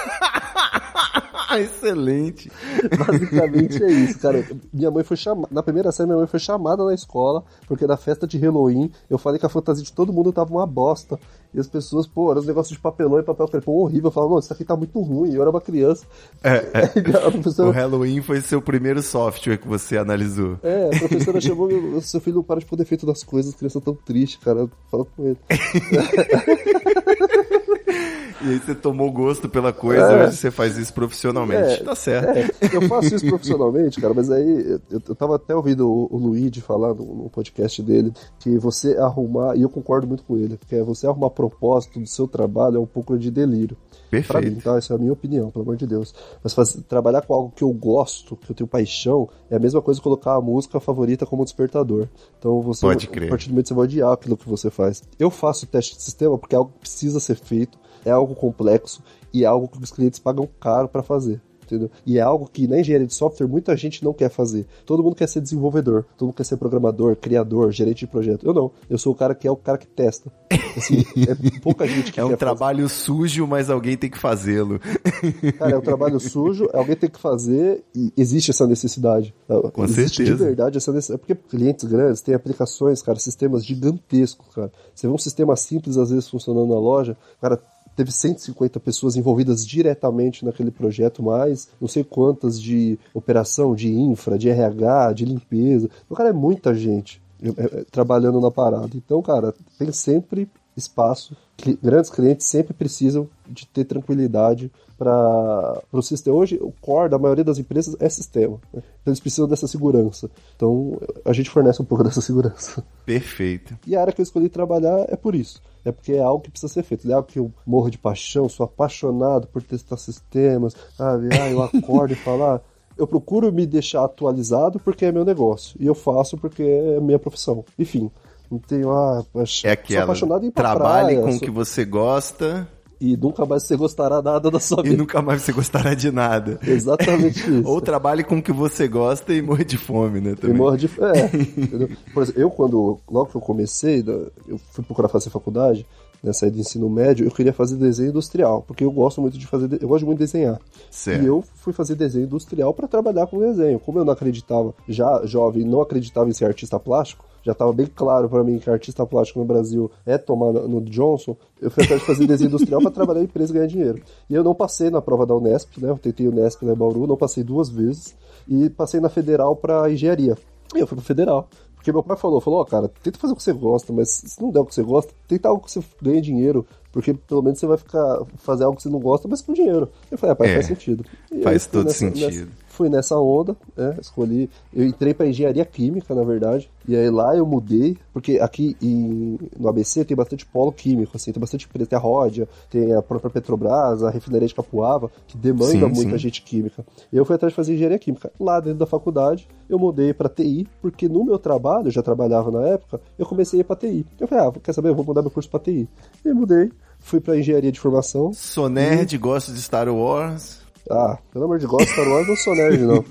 Excelente. Basicamente é isso, cara. Minha mãe foi chamada. Na primeira série, minha mãe foi chamada na escola, porque na festa de Halloween eu falei que a fantasia de todo mundo tava uma bosta. E as pessoas, pô, eram os negócios de papelão e papel crepom horrível. Eu falava, não, isso aqui tá muito ruim. Eu era uma criança. É, é. a O professora, Halloween foi seu primeiro software que você analisou. é, a professora chamou meu, seu filho não para de pôr defeito nas coisas, as crianças tão tristes, cara. Fala com ele. E aí você tomou gosto pela coisa, É. hoje você faz isso profissionalmente. É, tá certo. É, eu faço isso profissionalmente, cara, mas aí eu, eu tava até ouvindo o, o Luigi falar no, no podcast dele que você arrumar, e eu concordo muito com ele, que é você arrumar propósito do seu trabalho é um pouco de delírio. Pra mim, Perfeito. tá? Essa é a minha opinião, pelo amor de Deus. Mas fazer- trabalhar com algo que eu gosto, que eu tenho paixão, é a mesma coisa que colocar a música favorita como despertador. Então você, Pode crer. a partir do momento que você vai odiar aquilo que você faz. Eu faço teste de sistema porque é algo que precisa ser feito, é algo complexo e é algo que os clientes pagam caro pra fazer. Entendeu? E é algo que na engenharia de software muita gente não quer fazer. Todo mundo quer ser desenvolvedor, todo mundo quer ser programador, criador, gerente de projeto. Eu não. Eu sou o cara que é o cara que testa. Assim, é pouca gente que É um trabalho sujo, mas alguém tem que fazê-lo. Cara, é um trabalho sujo, alguém tem que fazer e existe essa necessidade. Com existe certeza. de verdade essa necessidade. Porque clientes grandes têm aplicações, cara, sistemas gigantescos, cara. Você vê um sistema simples, às vezes, funcionando na loja, cara, teve 150 pessoas envolvidas diretamente naquele projeto, mais não sei quantas de operação, de infra, de RH, de limpeza. Então, cara, é muita gente é, é, trabalhando na parada. Então, cara, tem sempre espaço. Grandes clientes sempre precisam de ter tranquilidade para o sistema. Hoje, o core da maioria das empresas é sistema. né? Então, eles precisam dessa segurança. Então, a gente fornece um pouco dessa segurança. Perfeito. E a área que eu escolhi trabalhar é por isso. É porque é algo que precisa ser feito. É algo que eu morro de paixão, sou apaixonado por testar sistemas. Sabe? Ah, eu acordo e falo, ah, eu procuro me deixar atualizado porque é meu negócio. E eu faço porque é minha profissão. Enfim, não tenho, paix- É sou aquela. apaixonado em Trabalhe praia, com o sou- que você gosta E nunca mais você gostará nada da sua e vida. nunca mais você gostará de nada. Exatamente isso. Ou trabalhe com o que você gosta e morre de fome, né? E Também. morre de. É, entendeu? Por exemplo, eu quando. Logo que eu comecei, né, eu fui procurar fazer faculdade, né, saí do ensino médio, eu queria fazer desenho industrial, porque eu gosto muito de fazer. Eu gosto muito de desenhar. Certo. E eu fui fazer desenho industrial para trabalhar com desenho. Como eu não acreditava, já jovem, não acreditava em ser artista plástico, já estava bem claro para mim que artista plástico no Brasil é tomar no Johnson, eu fui atrás de fazer desenho industrial para trabalhar em empresa e ganhar dinheiro. E eu não passei na prova da Unesp, né? Eu tentei Unesp lá em Bauru, não passei duas vezes, e passei na federal para engenharia. E eu fui pro federal. Porque meu pai falou, falou, ó, cara, tenta fazer o que você gosta, mas se não der o que você gosta, tenta algo que você ganhe dinheiro, porque pelo menos você vai ficar fazer algo que você não gosta, mas com dinheiro. Eu falei, ah, pai, É, faz sentido. E faz todo sentido. Fui nessa onda, né? Escolhi. Eu entrei para engenharia química, na verdade. E aí lá eu mudei, porque aqui em- no ABC tem bastante polo químico, assim, tem bastante empresa. Tem a Ródia, tem a própria Petrobras, a refinaria de Capuava, que demanda Sim, muita sim. gente química. Eu fui atrás de fazer engenharia química. Lá dentro da faculdade, eu mudei para TI, porque no meu trabalho, eu já trabalhava na época, eu comecei a ir para TI. Eu falei, ah, quer saber? Eu vou mudar meu curso para TI. E mudei, fui para engenharia de formação. Sou nerd, gosto de Star Wars. Ah, pelo amor de Deus, Star Wars não sou nerd, não.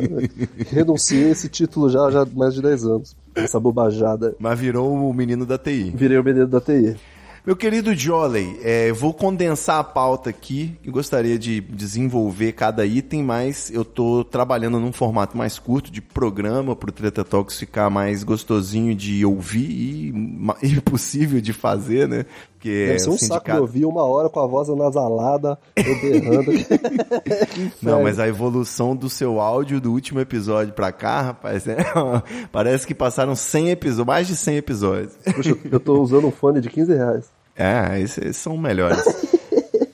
Renunciei a esse título já, já há mais de 10 anos. Essa bobajada. Mas virou o menino da TI. Virei o menino da TI. Meu querido Jolly, é, eu vou condensar a pauta aqui e gostaria de desenvolver cada item, mas eu tô trabalhando num formato mais curto de programa para o Treta Talks ficar mais gostosinho de ouvir e, e possível de fazer, né? Porque Deve ser um sindicato... saco de ouvir uma hora com a voz anasalada, eu berrando. Não, mas a evolução do seu áudio do último episódio pra cá, rapaz, é... parece que passaram 100 episódios, mais de 100 episódios. Puxa, eu tô usando um fone de 15 reais. É, esses, são melhores.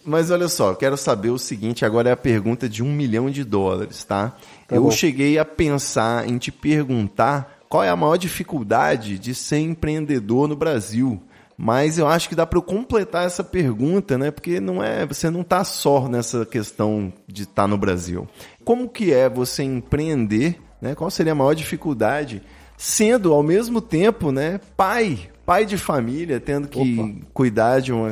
Mas olha só, eu quero saber o seguinte, agora é a pergunta de um milhão de dólares, tá? tá eu bom. cheguei a pensar em te perguntar qual é a maior dificuldade de ser empreendedor no Brasil. Mas eu acho que dá para eu completar essa pergunta, né? Porque não é, você não está só nessa questão de estar tá no Brasil. Como que é você empreender, né? Qual seria a maior dificuldade sendo ao mesmo tempo, né, pai, pai de família, tendo que Opa. cuidar de uma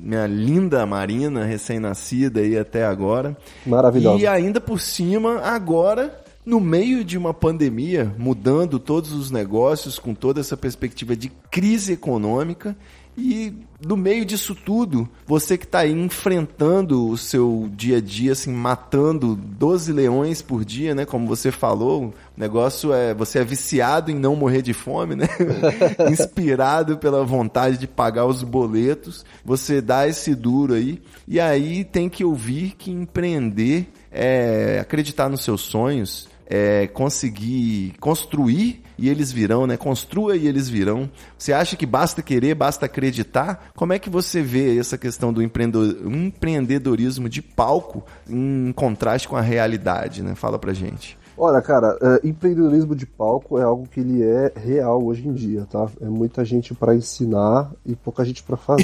minha linda Marina recém-nascida aí até agora. Maravilhosa. E ainda por cima, agora no meio de uma pandemia, mudando todos os negócios com toda essa perspectiva de crise econômica e no meio disso tudo, você que está aí enfrentando o seu dia a dia, assim, matando 12 leões por dia, né? Como você falou, o negócio é. Você é viciado em não morrer de fome, né? Inspirado pela vontade de pagar os boletos. Você dá esse duro aí. E aí tem que ouvir que empreender é acreditar nos seus sonhos é, conseguir construir e eles virão, né? Construa e eles virão. Você acha que basta querer, basta acreditar? Como é que você vê essa questão do empreendedorismo de palco em contraste com a realidade, né? Fala pra gente. Olha, cara, uh, empreendedorismo de palco é algo que ele é real hoje em dia, tá? É muita gente para ensinar e pouca gente para fazer.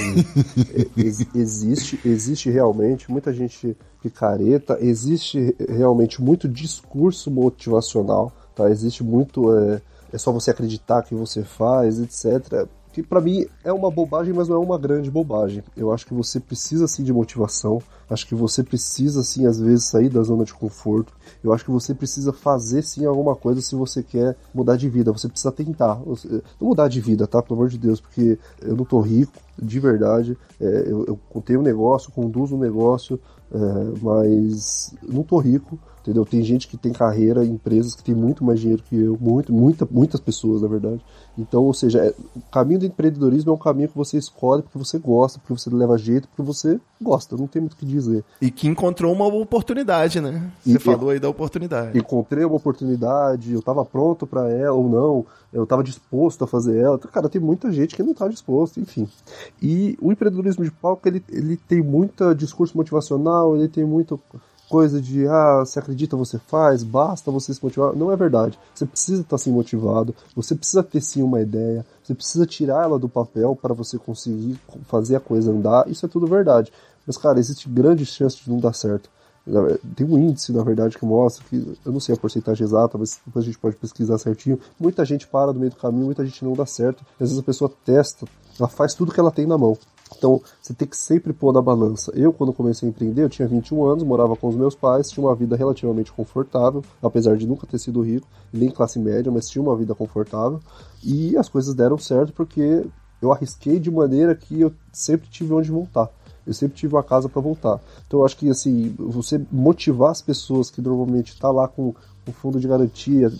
Ex existe, existe realmente muita gente picareta, existe realmente muito discurso motivacional, tá? Existe muito é, é só você acreditar que você faz, etc que para mim é uma bobagem, mas não é uma grande bobagem. Eu acho que você precisa sim de motivação, acho que você precisa sim às vezes sair da zona de conforto. Eu acho que você precisa fazer sim alguma coisa se você quer mudar de vida. Você precisa tentar. Não mudar de vida, tá? Pelo amor de Deus, porque eu não tô rico, de verdade. É, eu, eu tenho um negócio, conduzo um negócio, é, mas não tô rico entendeu? Tem gente que tem carreira, empresas que tem muito mais dinheiro que eu, muito, muita, muitas pessoas, na verdade. Então, ou seja, é, o caminho do empreendedorismo é um caminho que você escolhe porque você gosta, porque você leva jeito, porque você gosta, não tem muito o que dizer. E que encontrou uma oportunidade, né? Você e, falou aí da oportunidade. Encontrei uma oportunidade, eu estava pronto para ela ou não, eu estava disposto a fazer ela. Cara, tem muita gente que não está disposto, enfim. E o empreendedorismo de palco, ele, ele tem muito discurso motivacional, ele tem muito coisa de, ah, se acredita, você faz, basta você se motivar. Não é verdade. Você precisa estar assim motivado, você precisa ter sim uma ideia, você precisa tirar ela do papel para você conseguir fazer a coisa andar. Isso é tudo verdade. Mas, cara, existe grande chance de não dar certo. Tem um índice, na verdade, que mostra que, eu não sei a porcentagem exata, mas depois a gente pode pesquisar certinho. Muita gente para no meio do caminho, muita gente não dá certo. Às vezes a pessoa testa, ela faz tudo que ela tem na mão. Então, você tem que sempre pôr na balança. Eu, quando comecei a empreender, eu tinha 21 anos, morava com os meus pais, tinha uma vida relativamente confortável, apesar de nunca ter sido rico, nem classe média, mas tinha uma vida confortável. E as coisas deram certo porque eu arrisquei de maneira que eu sempre tive onde voltar. Eu sempre tive uma casa para voltar. Então eu acho que assim, você motivar as pessoas que normalmente tá lá com o fundo de garantia,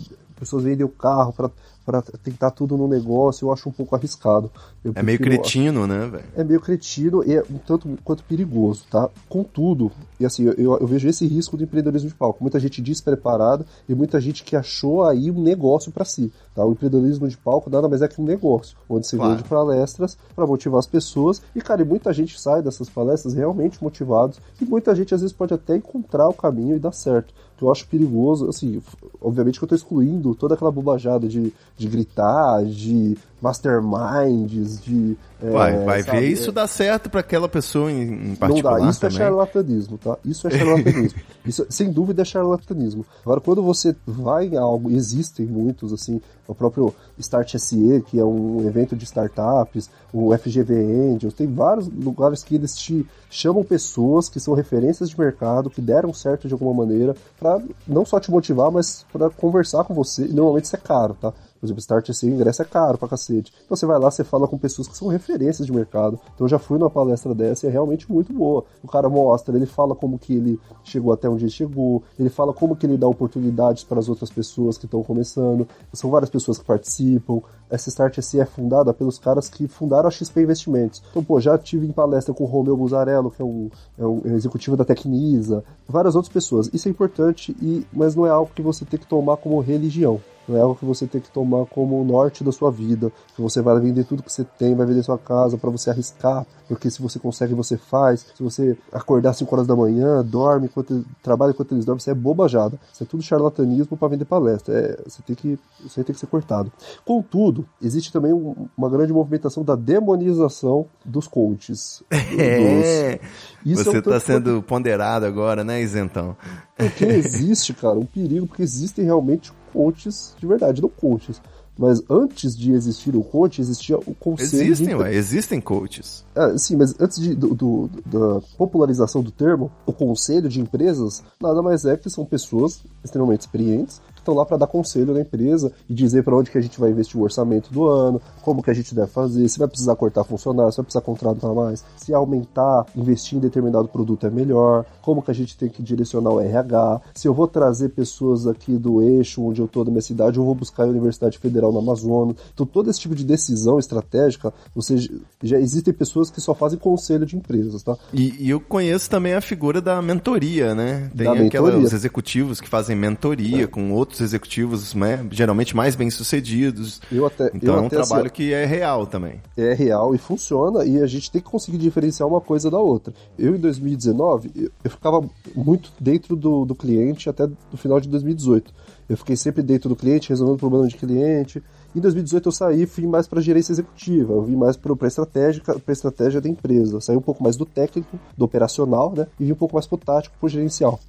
pessoas vendem o carro para para tentar tudo no negócio, eu acho um pouco arriscado. Eu é meio cretino, né, velho? É meio cretino e é um tanto quanto perigoso, tá? Contudo, e assim, eu, eu, vejo esse risco do empreendedorismo de palco. Muita gente despreparada e muita gente que achou aí um negócio para si, tá? O empreendedorismo de palco nada mais é que um negócio, onde se claro. vende palestras para motivar as pessoas e, cara, e muita gente sai dessas palestras realmente motivados e muita gente às vezes pode até encontrar o caminho e dar certo eu acho perigoso, assim, obviamente que eu tô excluindo toda aquela bobajada de, de gritar, de masterminds, de. É, vai, vai sabe, ver isso é... dá certo para aquela pessoa em, em particular. Não dá, isso é também. é charlatanismo, tá? Isso é charlatanismo. isso, sem dúvida é charlatanismo. Agora, quando você vai em algo, existem muitos, assim, o próprio Start SE, que é um evento de startups, o FGV Angels, tem vários lugares que eles te chamam pessoas que são referências de mercado, que deram certo de alguma maneira, para não só te motivar, mas para conversar com você. Normalmente isso é caro, tá? Por exemplo, assim, o ingresso é caro pra cacete. Então você vai lá, você fala com pessoas que são referências de mercado. Então eu já fui numa palestra dessa e é realmente muito boa. O cara mostra, ele fala como que ele chegou até onde ele chegou, ele fala como que ele dá oportunidades para as outras pessoas que estão começando. São várias pessoas que participam. Essa Start é fundada pelos caras que fundaram a XP Investimentos. Então, pô, já tive em palestra com o Romeu Buzarello, que é um, é um executivo da Tecnisa, várias outras pessoas. Isso é importante, e, mas não é algo que você tem que tomar como religião. Não é algo que você tem que tomar como o norte da sua vida, que você vai vender tudo que você tem, vai vender sua casa para você arriscar, porque se você consegue, você faz. Se você acordar às 5 horas da manhã, dorme enquanto trabalha enquanto eles dormem, isso é bobajada. Isso é tudo charlatanismo para vender palestra. É, você tem que, isso aí tem que ser cortado. Contudo, existe também um, uma grande movimentação da demonização dos coaches. É. Isso você está é um tá sendo ponderado agora, né, Isentão? Porque existe, cara, um perigo, porque existem realmente coaches de verdade, não coaches. Mas antes de existir o coach, existia o conselho. Existem, de... ué, existem coaches. Ah, sim, mas antes de, do, do, da popularização do termo, o conselho de empresas nada mais é que são pessoas extremamente experientes estão lá para dar conselho na empresa e dizer para onde que a gente vai investir o orçamento do ano, como que a gente deve fazer, se vai precisar cortar funcionário, se vai precisar contratar mais, se aumentar, investir em determinado produto é melhor, como que a gente tem que direcionar o RH, se eu vou trazer pessoas aqui do eixo onde eu estou da minha cidade, eu vou buscar a Universidade Federal no Amazonas. Então todo esse tipo de decisão estratégica, você já existem pessoas que só fazem conselho de empresas, tá? E, e eu conheço também a figura da mentoria, né? Tem da aquela, mentoria. os executivos que fazem mentoria é. com outros outros executivos, né, geralmente mais bem-sucedidos. Eu até, então eu é um até, trabalho assim, que é real também. É real e funciona, e a gente tem que conseguir diferenciar uma coisa da outra. Eu, em 2019, eu, eu ficava muito dentro do, do cliente até o final de 2018. Eu fiquei sempre dentro do cliente, resolvendo problema de cliente. Em 2018 eu saí e fui mais para gerência executiva, eu vim mais para a estratégia, estratégia da empresa. saí um pouco mais do técnico, do operacional, né? E vim um pouco mais pro tático, pro gerencial.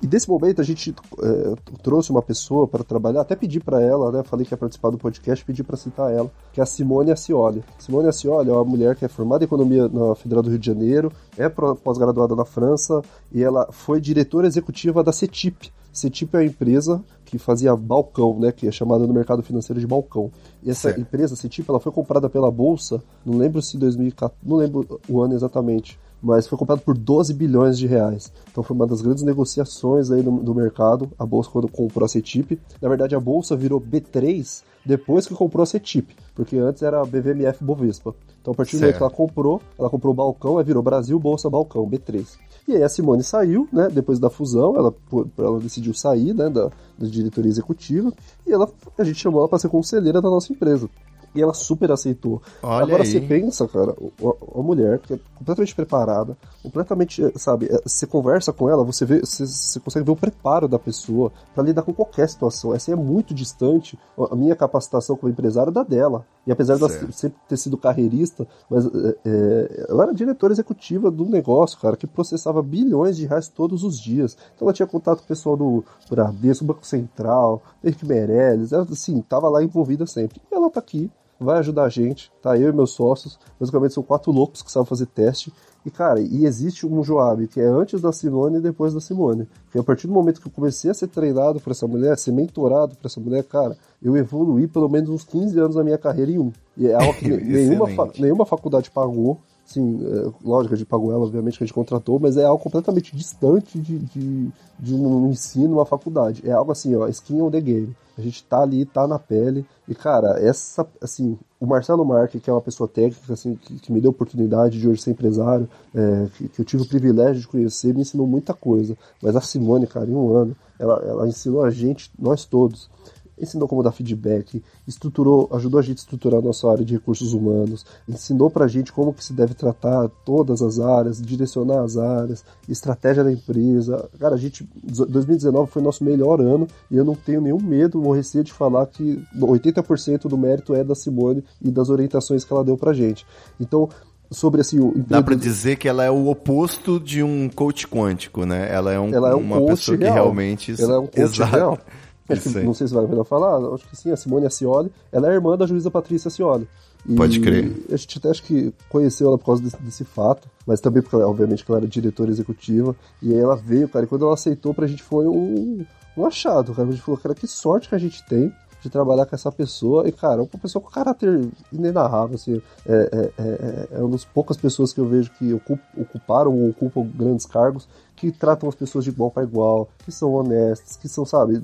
E desse momento a gente é, trouxe uma pessoa para trabalhar, até pedi para ela, né? Falei que ia participar do podcast, pedi para citar ela, que é a Simone Acioli. Simone Acioli é uma mulher que é formada em economia na Federal do Rio de Janeiro, é pós-graduada na França e ela foi diretora executiva da CETIP. CETIP é a empresa que fazia balcão, né, que é chamada no mercado financeiro de balcão. E essa certo. empresa, CETIP, ela foi comprada pela bolsa, não lembro se 2014, não lembro o ano exatamente, mas foi comprado por 12 bilhões de reais. Então foi uma das grandes negociações aí do, do mercado, a bolsa quando comprou a CETIP. Na verdade, a bolsa virou B3 depois que comprou a CETIP, porque antes era a BVMF Bovespa. Então a partir do momento que ela comprou, ela comprou o balcão, aí virou Brasil Bolsa Balcão, B3. E aí a Simone saiu, né, depois da fusão, ela, ela decidiu sair, né, da, da diretoria executiva, e ela, a gente chamou ela para ser conselheira da nossa empresa. E ela super aceitou. Olha Agora aí. você pensa, cara, uma mulher que é completamente preparada, completamente, sabe, eh, você conversa com ela, você vê, você, você consegue ver o preparo da pessoa para lidar com qualquer situação. Essa é muito distante a minha capacitação como empresária da dela. E apesar de ela sempre ter sido carreirista, mas é, ela era diretora executiva do negócio, cara, que processava bilhões de reais todos os dias. Então ela tinha contato com o pessoal do Bradesco, Banco Central, Henrique Meirelles, ela, assim, tava lá envolvida sempre. E ela tá aqui vai ajudar a gente, tá? Eu e meus sócios, basicamente são quatro loucos que sabem fazer teste. E, cara, e existe um Joab que é antes da Simone e depois da Simone. Que a partir do momento que eu comecei a ser treinado por essa mulher, ser mentorado por essa mulher, cara, eu evoluí pelo menos uns 15 anos da minha carreira em um. E é algo que nenhuma, fa nenhuma faculdade pagou. Sim, é, lógico, a gente pagou ela, obviamente, que a gente contratou, mas é algo completamente distante de, de, de um ensino, uma faculdade. É algo assim, ó, skin on the game. A gente tá ali, tá na pele. E, cara, essa, assim, o Marcelo Marque, que é uma pessoa técnica, assim, que, que me deu a oportunidade de hoje ser empresário, é, que, que, eu tive o privilégio de conhecer, me ensinou muita coisa. Mas a Simone, cara, em um ano, ela, ela ensinou a gente, nós todos, ensinou como dar feedback, estruturou, ajudou a gente a estruturar a nossa área de recursos humanos, ensinou pra gente como que se deve tratar todas as áreas, direcionar as áreas, estratégia da empresa. Cara, a gente 2019 foi nosso melhor ano e eu não tenho nenhum medo ou receio de falar que 80% do mérito é da Simone e das orientações que ela deu pra gente. Então, sobre assim o dá para dizer que ela é o oposto de um coach quântico, né? Ela é, um, ela é um uma pessoa real. que realmente ela é um coach Exato. real. Que, não sei se vale a pena falar, acho que sim, a Simone Acioli, ela é irmã da juíza Patrícia Acioli. E Pode crer. A gente até acho que conheceu ela por causa desse, desse fato, mas também porque, ela, obviamente, que ela era diretora executiva, e aí ela veio, cara, e quando ela aceitou pra gente foi um, um achado, cara. A gente falou, cara, que sorte que a gente tem de trabalhar com essa pessoa. E, cara, uma pessoa com caráter inenarrável, assim. É, é, é, é uma das poucas pessoas que eu vejo que ocuparam ou ocupam grandes cargos que tratam as pessoas de igual para igual, que são honestas, que são, sabe,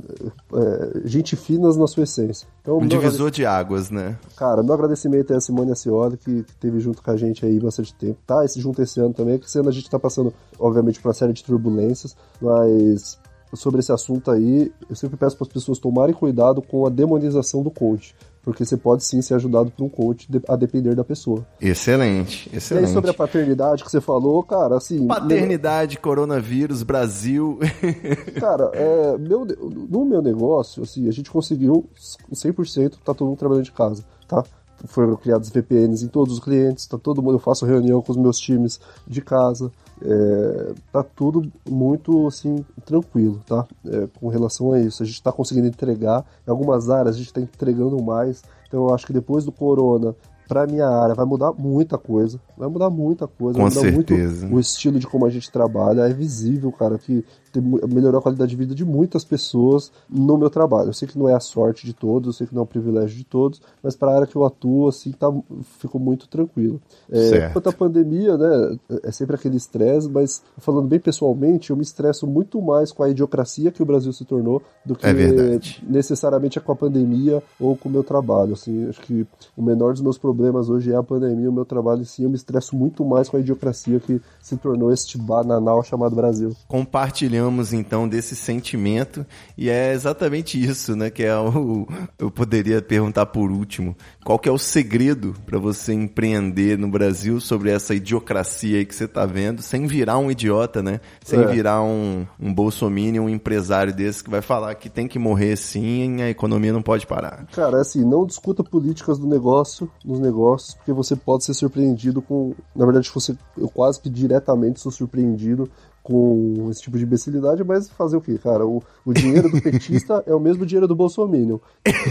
é, gente finas na sua essência. Então, um divisor de águas, né? Cara, meu agradecimento é a Simone Acioli, que, que teve junto com a gente aí bastante tempo. Tá, esse junto esse ano também, que esse ano a gente tá passando, obviamente, por uma série de turbulências, mas sobre esse assunto aí, eu sempre peço para as pessoas tomarem cuidado com a demonização do coach porque você pode sim ser ajudado por um coach a depender da pessoa. Excelente, excelente. E aí sobre a paternidade que você falou, cara, assim... Paternidade, meu... coronavírus, Brasil... cara, é, meu, no meu negócio, assim, a gente conseguiu 100% tá todo mundo trabalhando de casa, tá? Foram criados VPNs em todos os clientes, tá todo mundo, eu faço reunião com os meus times de casa, é, tá tudo muito assim tranquilo, tá? É, com relação a isso, a gente está conseguindo entregar. Em algumas áreas a gente está entregando mais. Então eu acho que depois do corona para minha área vai mudar muita coisa. Vai mudar muita coisa. Com vai mudar certeza. muito o estilo de como a gente trabalha. É visível, cara, que melhorou a qualidade de vida de muitas pessoas no meu trabalho. Eu sei que não é a sorte de todos, eu sei que não é o privilégio de todos, mas para a área que eu atuo, assim, tá, ficou muito tranquilo. É, quanto à pandemia, né, é sempre aquele estresse, mas falando bem pessoalmente, eu me estresso muito mais com a idiocracia que o Brasil se tornou do que é necessariamente com a pandemia ou com o meu trabalho. Assim, acho que o menor dos meus problemas hoje é a pandemia, o meu trabalho, sim, eu me estresso muito mais com a idiocracia que se tornou este bananal chamado Brasil. Compartilhando então desse sentimento e é exatamente isso, né? Que é o eu poderia perguntar por último, qual que é o segredo para você empreender no Brasil sobre essa idiocracia aí que você tá vendo, sem virar um idiota, né? Sem é. virar um um bolsominion, um empresário desse que vai falar que tem que morrer sim, a economia não pode parar. Cara, é assim, não discuta políticas do negócio, nos negócios, porque você pode ser surpreendido com, na verdade, você eu quase que diretamente sou surpreendido com esse tipo de imbecilidade, mas fazer o quê, cara? O, o dinheiro do petista é o mesmo dinheiro do Bolsonaro.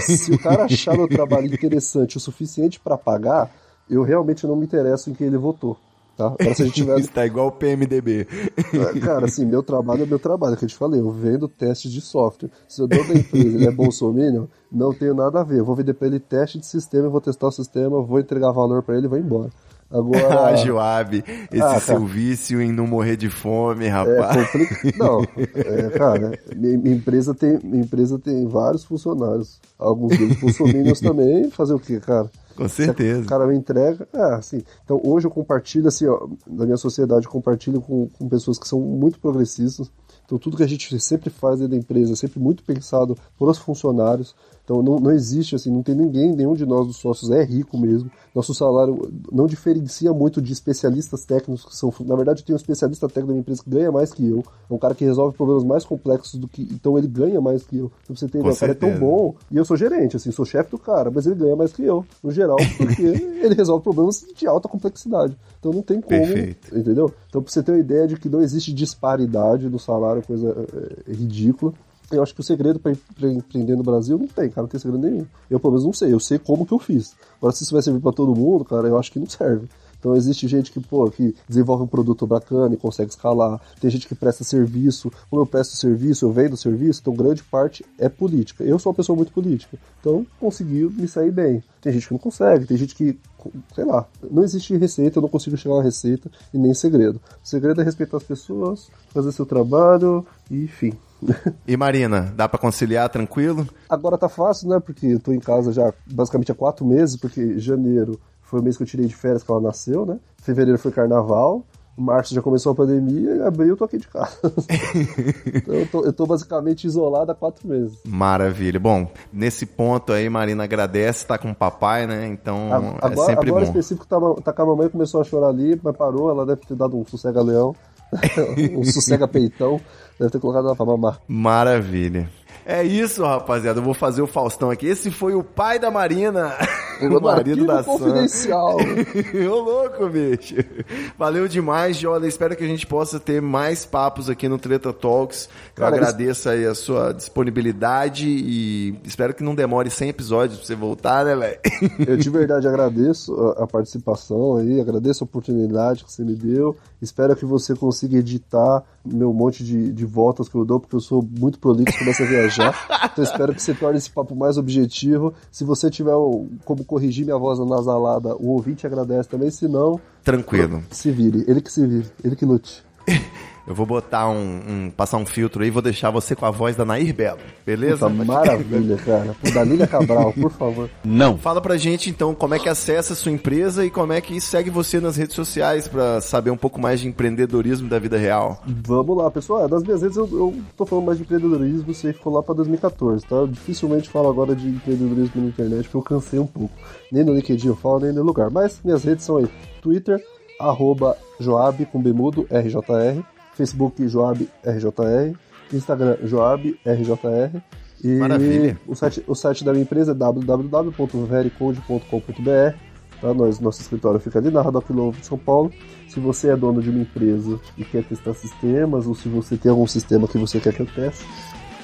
Se o cara achar meu trabalho interessante o suficiente para pagar, eu realmente não me interesso em quem ele votou. Tá? Agora, se a gente tiver... Está igual o PMDB. É, cara, assim, meu trabalho é meu trabalho, que eu te falei, eu vendo testes de software. Se o dono da empresa é Bolsonaro, não tenho nada a ver. Eu vou vender para ele teste de sistema, eu vou testar o sistema, vou entregar valor para ele e vou embora. Agora... ah, Joab, esse ah, seu vício em não morrer de fome, rapaz. É compli... Não, é, cara, minha, empresa tem, minha empresa tem vários funcionários. Alguns deles funcionários também. Fazer o quê, cara? Com certeza. O cara me entrega. É, assim. Então hoje eu compartilho, assim, ó, na minha sociedade, eu compartilho com, com pessoas que são muito progressistas. Então tudo que a gente sempre faz dentro da empresa é sempre muito pensado por os funcionários. Então não, não existe assim, não tem ninguém, nenhum de nós dos sócios é rico mesmo. Nosso salário não diferencia muito de especialistas técnicos que são, na verdade, eu tenho um especialista técnico da minha empresa que ganha mais que eu. É um cara que resolve problemas mais complexos do que, então ele ganha mais que eu. Então você tem, o cara é tão bom e eu sou gerente, assim, sou chefe do cara, mas ele ganha mais que eu, no geral, porque ele resolve problemas de alta complexidade. Então não tem como, Perfeito. entendeu? Então pra você ter uma ideia de que não existe disparidade no salário, coisa é ridícula. Eu acho que o segredo para empreender no Brasil não tem, cara, não tem segredo nenhum. Eu, pelo menos, não sei. Eu sei como que eu fiz. Agora, se isso vai servir para todo mundo, cara, eu acho que não serve. Então existe gente que, pô, que desenvolve um produto bacana e consegue escalar. Tem gente que presta serviço. Como eu presto serviço, eu vendo serviço, então grande parte é política. Eu sou uma pessoa muito política. Então consegui me sair bem. Tem gente que não consegue, tem gente que, sei lá, não existe receita, eu não consigo chegar na receita e nem segredo. O segredo é respeitar as pessoas, fazer seu trabalho e enfim. E Marina, dá para conciliar tranquilo? Agora tá fácil, né? Porque eu tô em casa já basicamente há quatro meses, porque janeiro foi o mês que eu tirei de férias que ela nasceu, né? Fevereiro foi carnaval. Março já começou a pandemia e abril eu tô aqui de casa. então eu tô, eu tô, basicamente isolado há quatro meses. Maravilha. Bom, nesse ponto aí, Marina agradece, tá com o papai, né? Então agora, é sempre agora bom. específico tá, tá com a mamãe, começou a chorar ali, mas parou, ela deve ter dado um sossega-leão, um sossega-peitão, deve ter colocado ela pra mamar. Maravilha. É isso, rapaziada. Eu vou fazer o Faustão aqui. Esse foi o pai da Marina. o marido da Sam. confidencial. Ô louco, bicho. Valeu demais, Jola. Espero que a gente possa ter mais papos aqui no Treta Talks. Eu Cara, agradeço aí a sua disponibilidade e espero que não demore 100 episódios pra você voltar, né, velho? Eu de verdade agradeço a, a participação aí, agradeço a oportunidade que você me deu. Espero que você consiga editar meu monte de, de voltas que eu dou, porque eu sou muito prolixo começo a viajar. Então espero que você torne esse papo mais objetivo. Se você tiver como corrigir minha voz nasalada, o ouvinte agradece também. Se não, Tranquilo. se vire. Ele que se vire, ele que lute. Eu vou botar um, um- passar um filtro aí e vou deixar você com a voz da Nair Belo. Beleza? Puta, maravilha, cara. Pô, Dalília Cabral, por favor. Não. Fala pra gente então como é que acessa a sua empresa e como é que segue você nas redes sociais pra saber um pouco mais de empreendedorismo da vida real. Vamos lá, pessoal. É, Das minhas redes eu, eu tô falando mais de empreendedorismo, aí ficou lá pra 2014, tá? Eu dificilmente falo agora de empreendedorismo na internet, porque eu cansei um pouco. Nem no LinkedIn eu falo, nem no lugar. Mas minhas redes são aí: Twitter, arroba Joab com Bemudo, RJR, Facebook Joab RJR, Instagram Joab RJR. E Maravilha. O site, o site da minha empresa é www.vericode.com.br. Tá? Nós, nosso escritório fica ali na Radoc Novo de São Paulo. Se você é dono de uma empresa e quer testar sistemas, ou se você tem algum sistema que você quer que eu teste,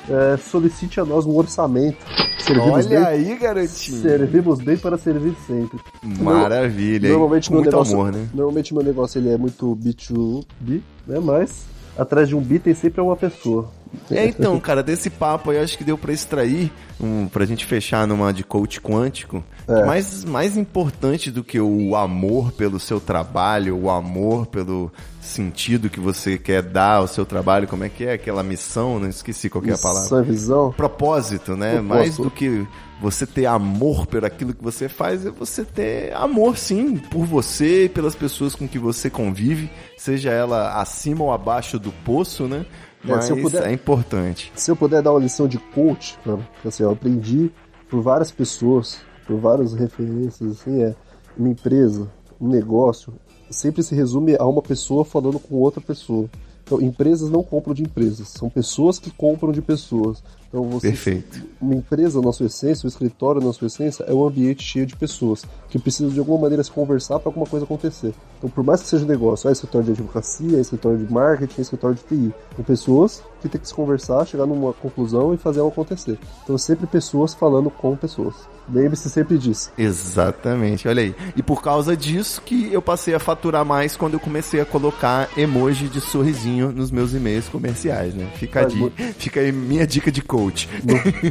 é, solicite a nós um orçamento. Servimos Olha bem, aí, garotinho. servimos bem para servir sempre. Maravilha. hein? Normalmente meu Muito negócio, amor, né? Normalmente meu negócio ele é muito B2B, né? Mas atrás de um B tem sempre uma pessoa. É, então, cara, desse papo aí acho que deu pra extrair, um, pra gente fechar numa de coach quântico, É. mais, mais importante do que o amor pelo seu trabalho, o amor pelo sentido que você quer dar ao seu trabalho, como é que é aquela missão, não esqueci qual que é a palavra. Sua visão. Propósito, né? Propósito. Mais do que você ter amor por aquilo que você faz, é você ter amor, sim, por você e pelas pessoas com que você convive, seja ela acima ou abaixo do poço, né? É, Mas se eu puder- é importante. Se eu puder dar uma lição de coach, que, assim, eu aprendi por várias pessoas, por várias referências, assim, é uma empresa, um negócio, sempre se resume a uma pessoa falando com outra pessoa. Então, empresas não compram de empresas, são pessoas que compram de pessoas. Então, você, Perfeito. uma empresa, na sua essência, um escritório, na sua essência, é um ambiente cheio de pessoas que precisam de alguma maneira se conversar para alguma coisa acontecer. Então, por mais que seja um negócio, é escritório de advocacia, é escritório de marketing, é escritório de TI, são pessoas que têm que se conversar, chegar numa conclusão e fazer algo acontecer. Então, sempre pessoas falando com pessoas. Lembre-se sempre disso. Exatamente, olha aí. E por causa disso que eu passei a faturar mais quando eu comecei a colocar emoji de sorrisinho nos meus e-mails comerciais, né? Fica, a Faz di- fica aí minha dica de coach.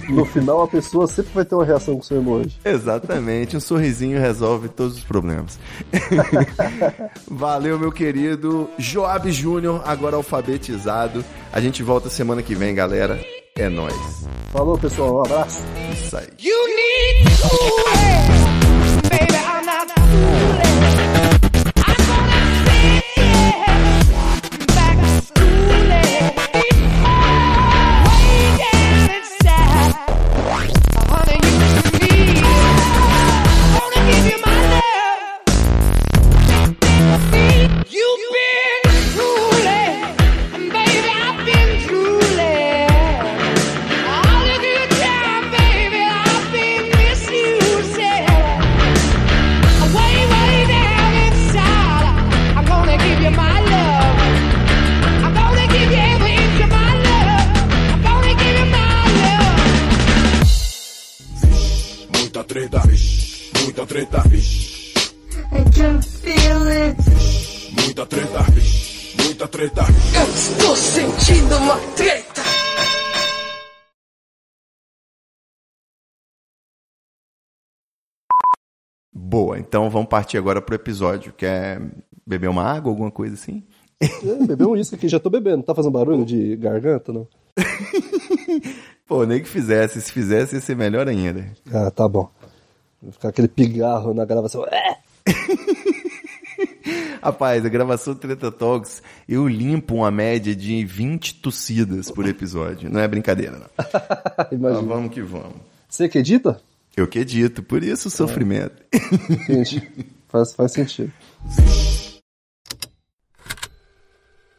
No, no final, a pessoa sempre vai ter uma reação com o seu emoji. Exatamente, um sorrisinho resolve todos os problemas. Valeu, meu querido Joab Júnior, agora alfabetizado. A gente volta semana que vem, galera. É nóis. Falou, pessoal. Um abraço. Isso aí. Vamos partir agora pro episódio. Quer beber uma água, alguma coisa assim? É, bebeu um uísque aqui, já tô bebendo. Tá fazendo barulho de garganta, não? Pô, nem que fizesse. Se fizesse, ia ser melhor ainda. Ah, tá bom. Vai ficar aquele pigarro na gravação. É! Rapaz, a gravação do Treta Talks, eu limpo uma média de 20 tossidas por episódio. Não é brincadeira, não. Mas Imagina. vamos que vamos. Você que edita? Eu que edito, por isso o sofrimento. Gente, faz, faz sentido.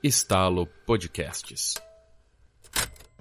Estalo Podcasts.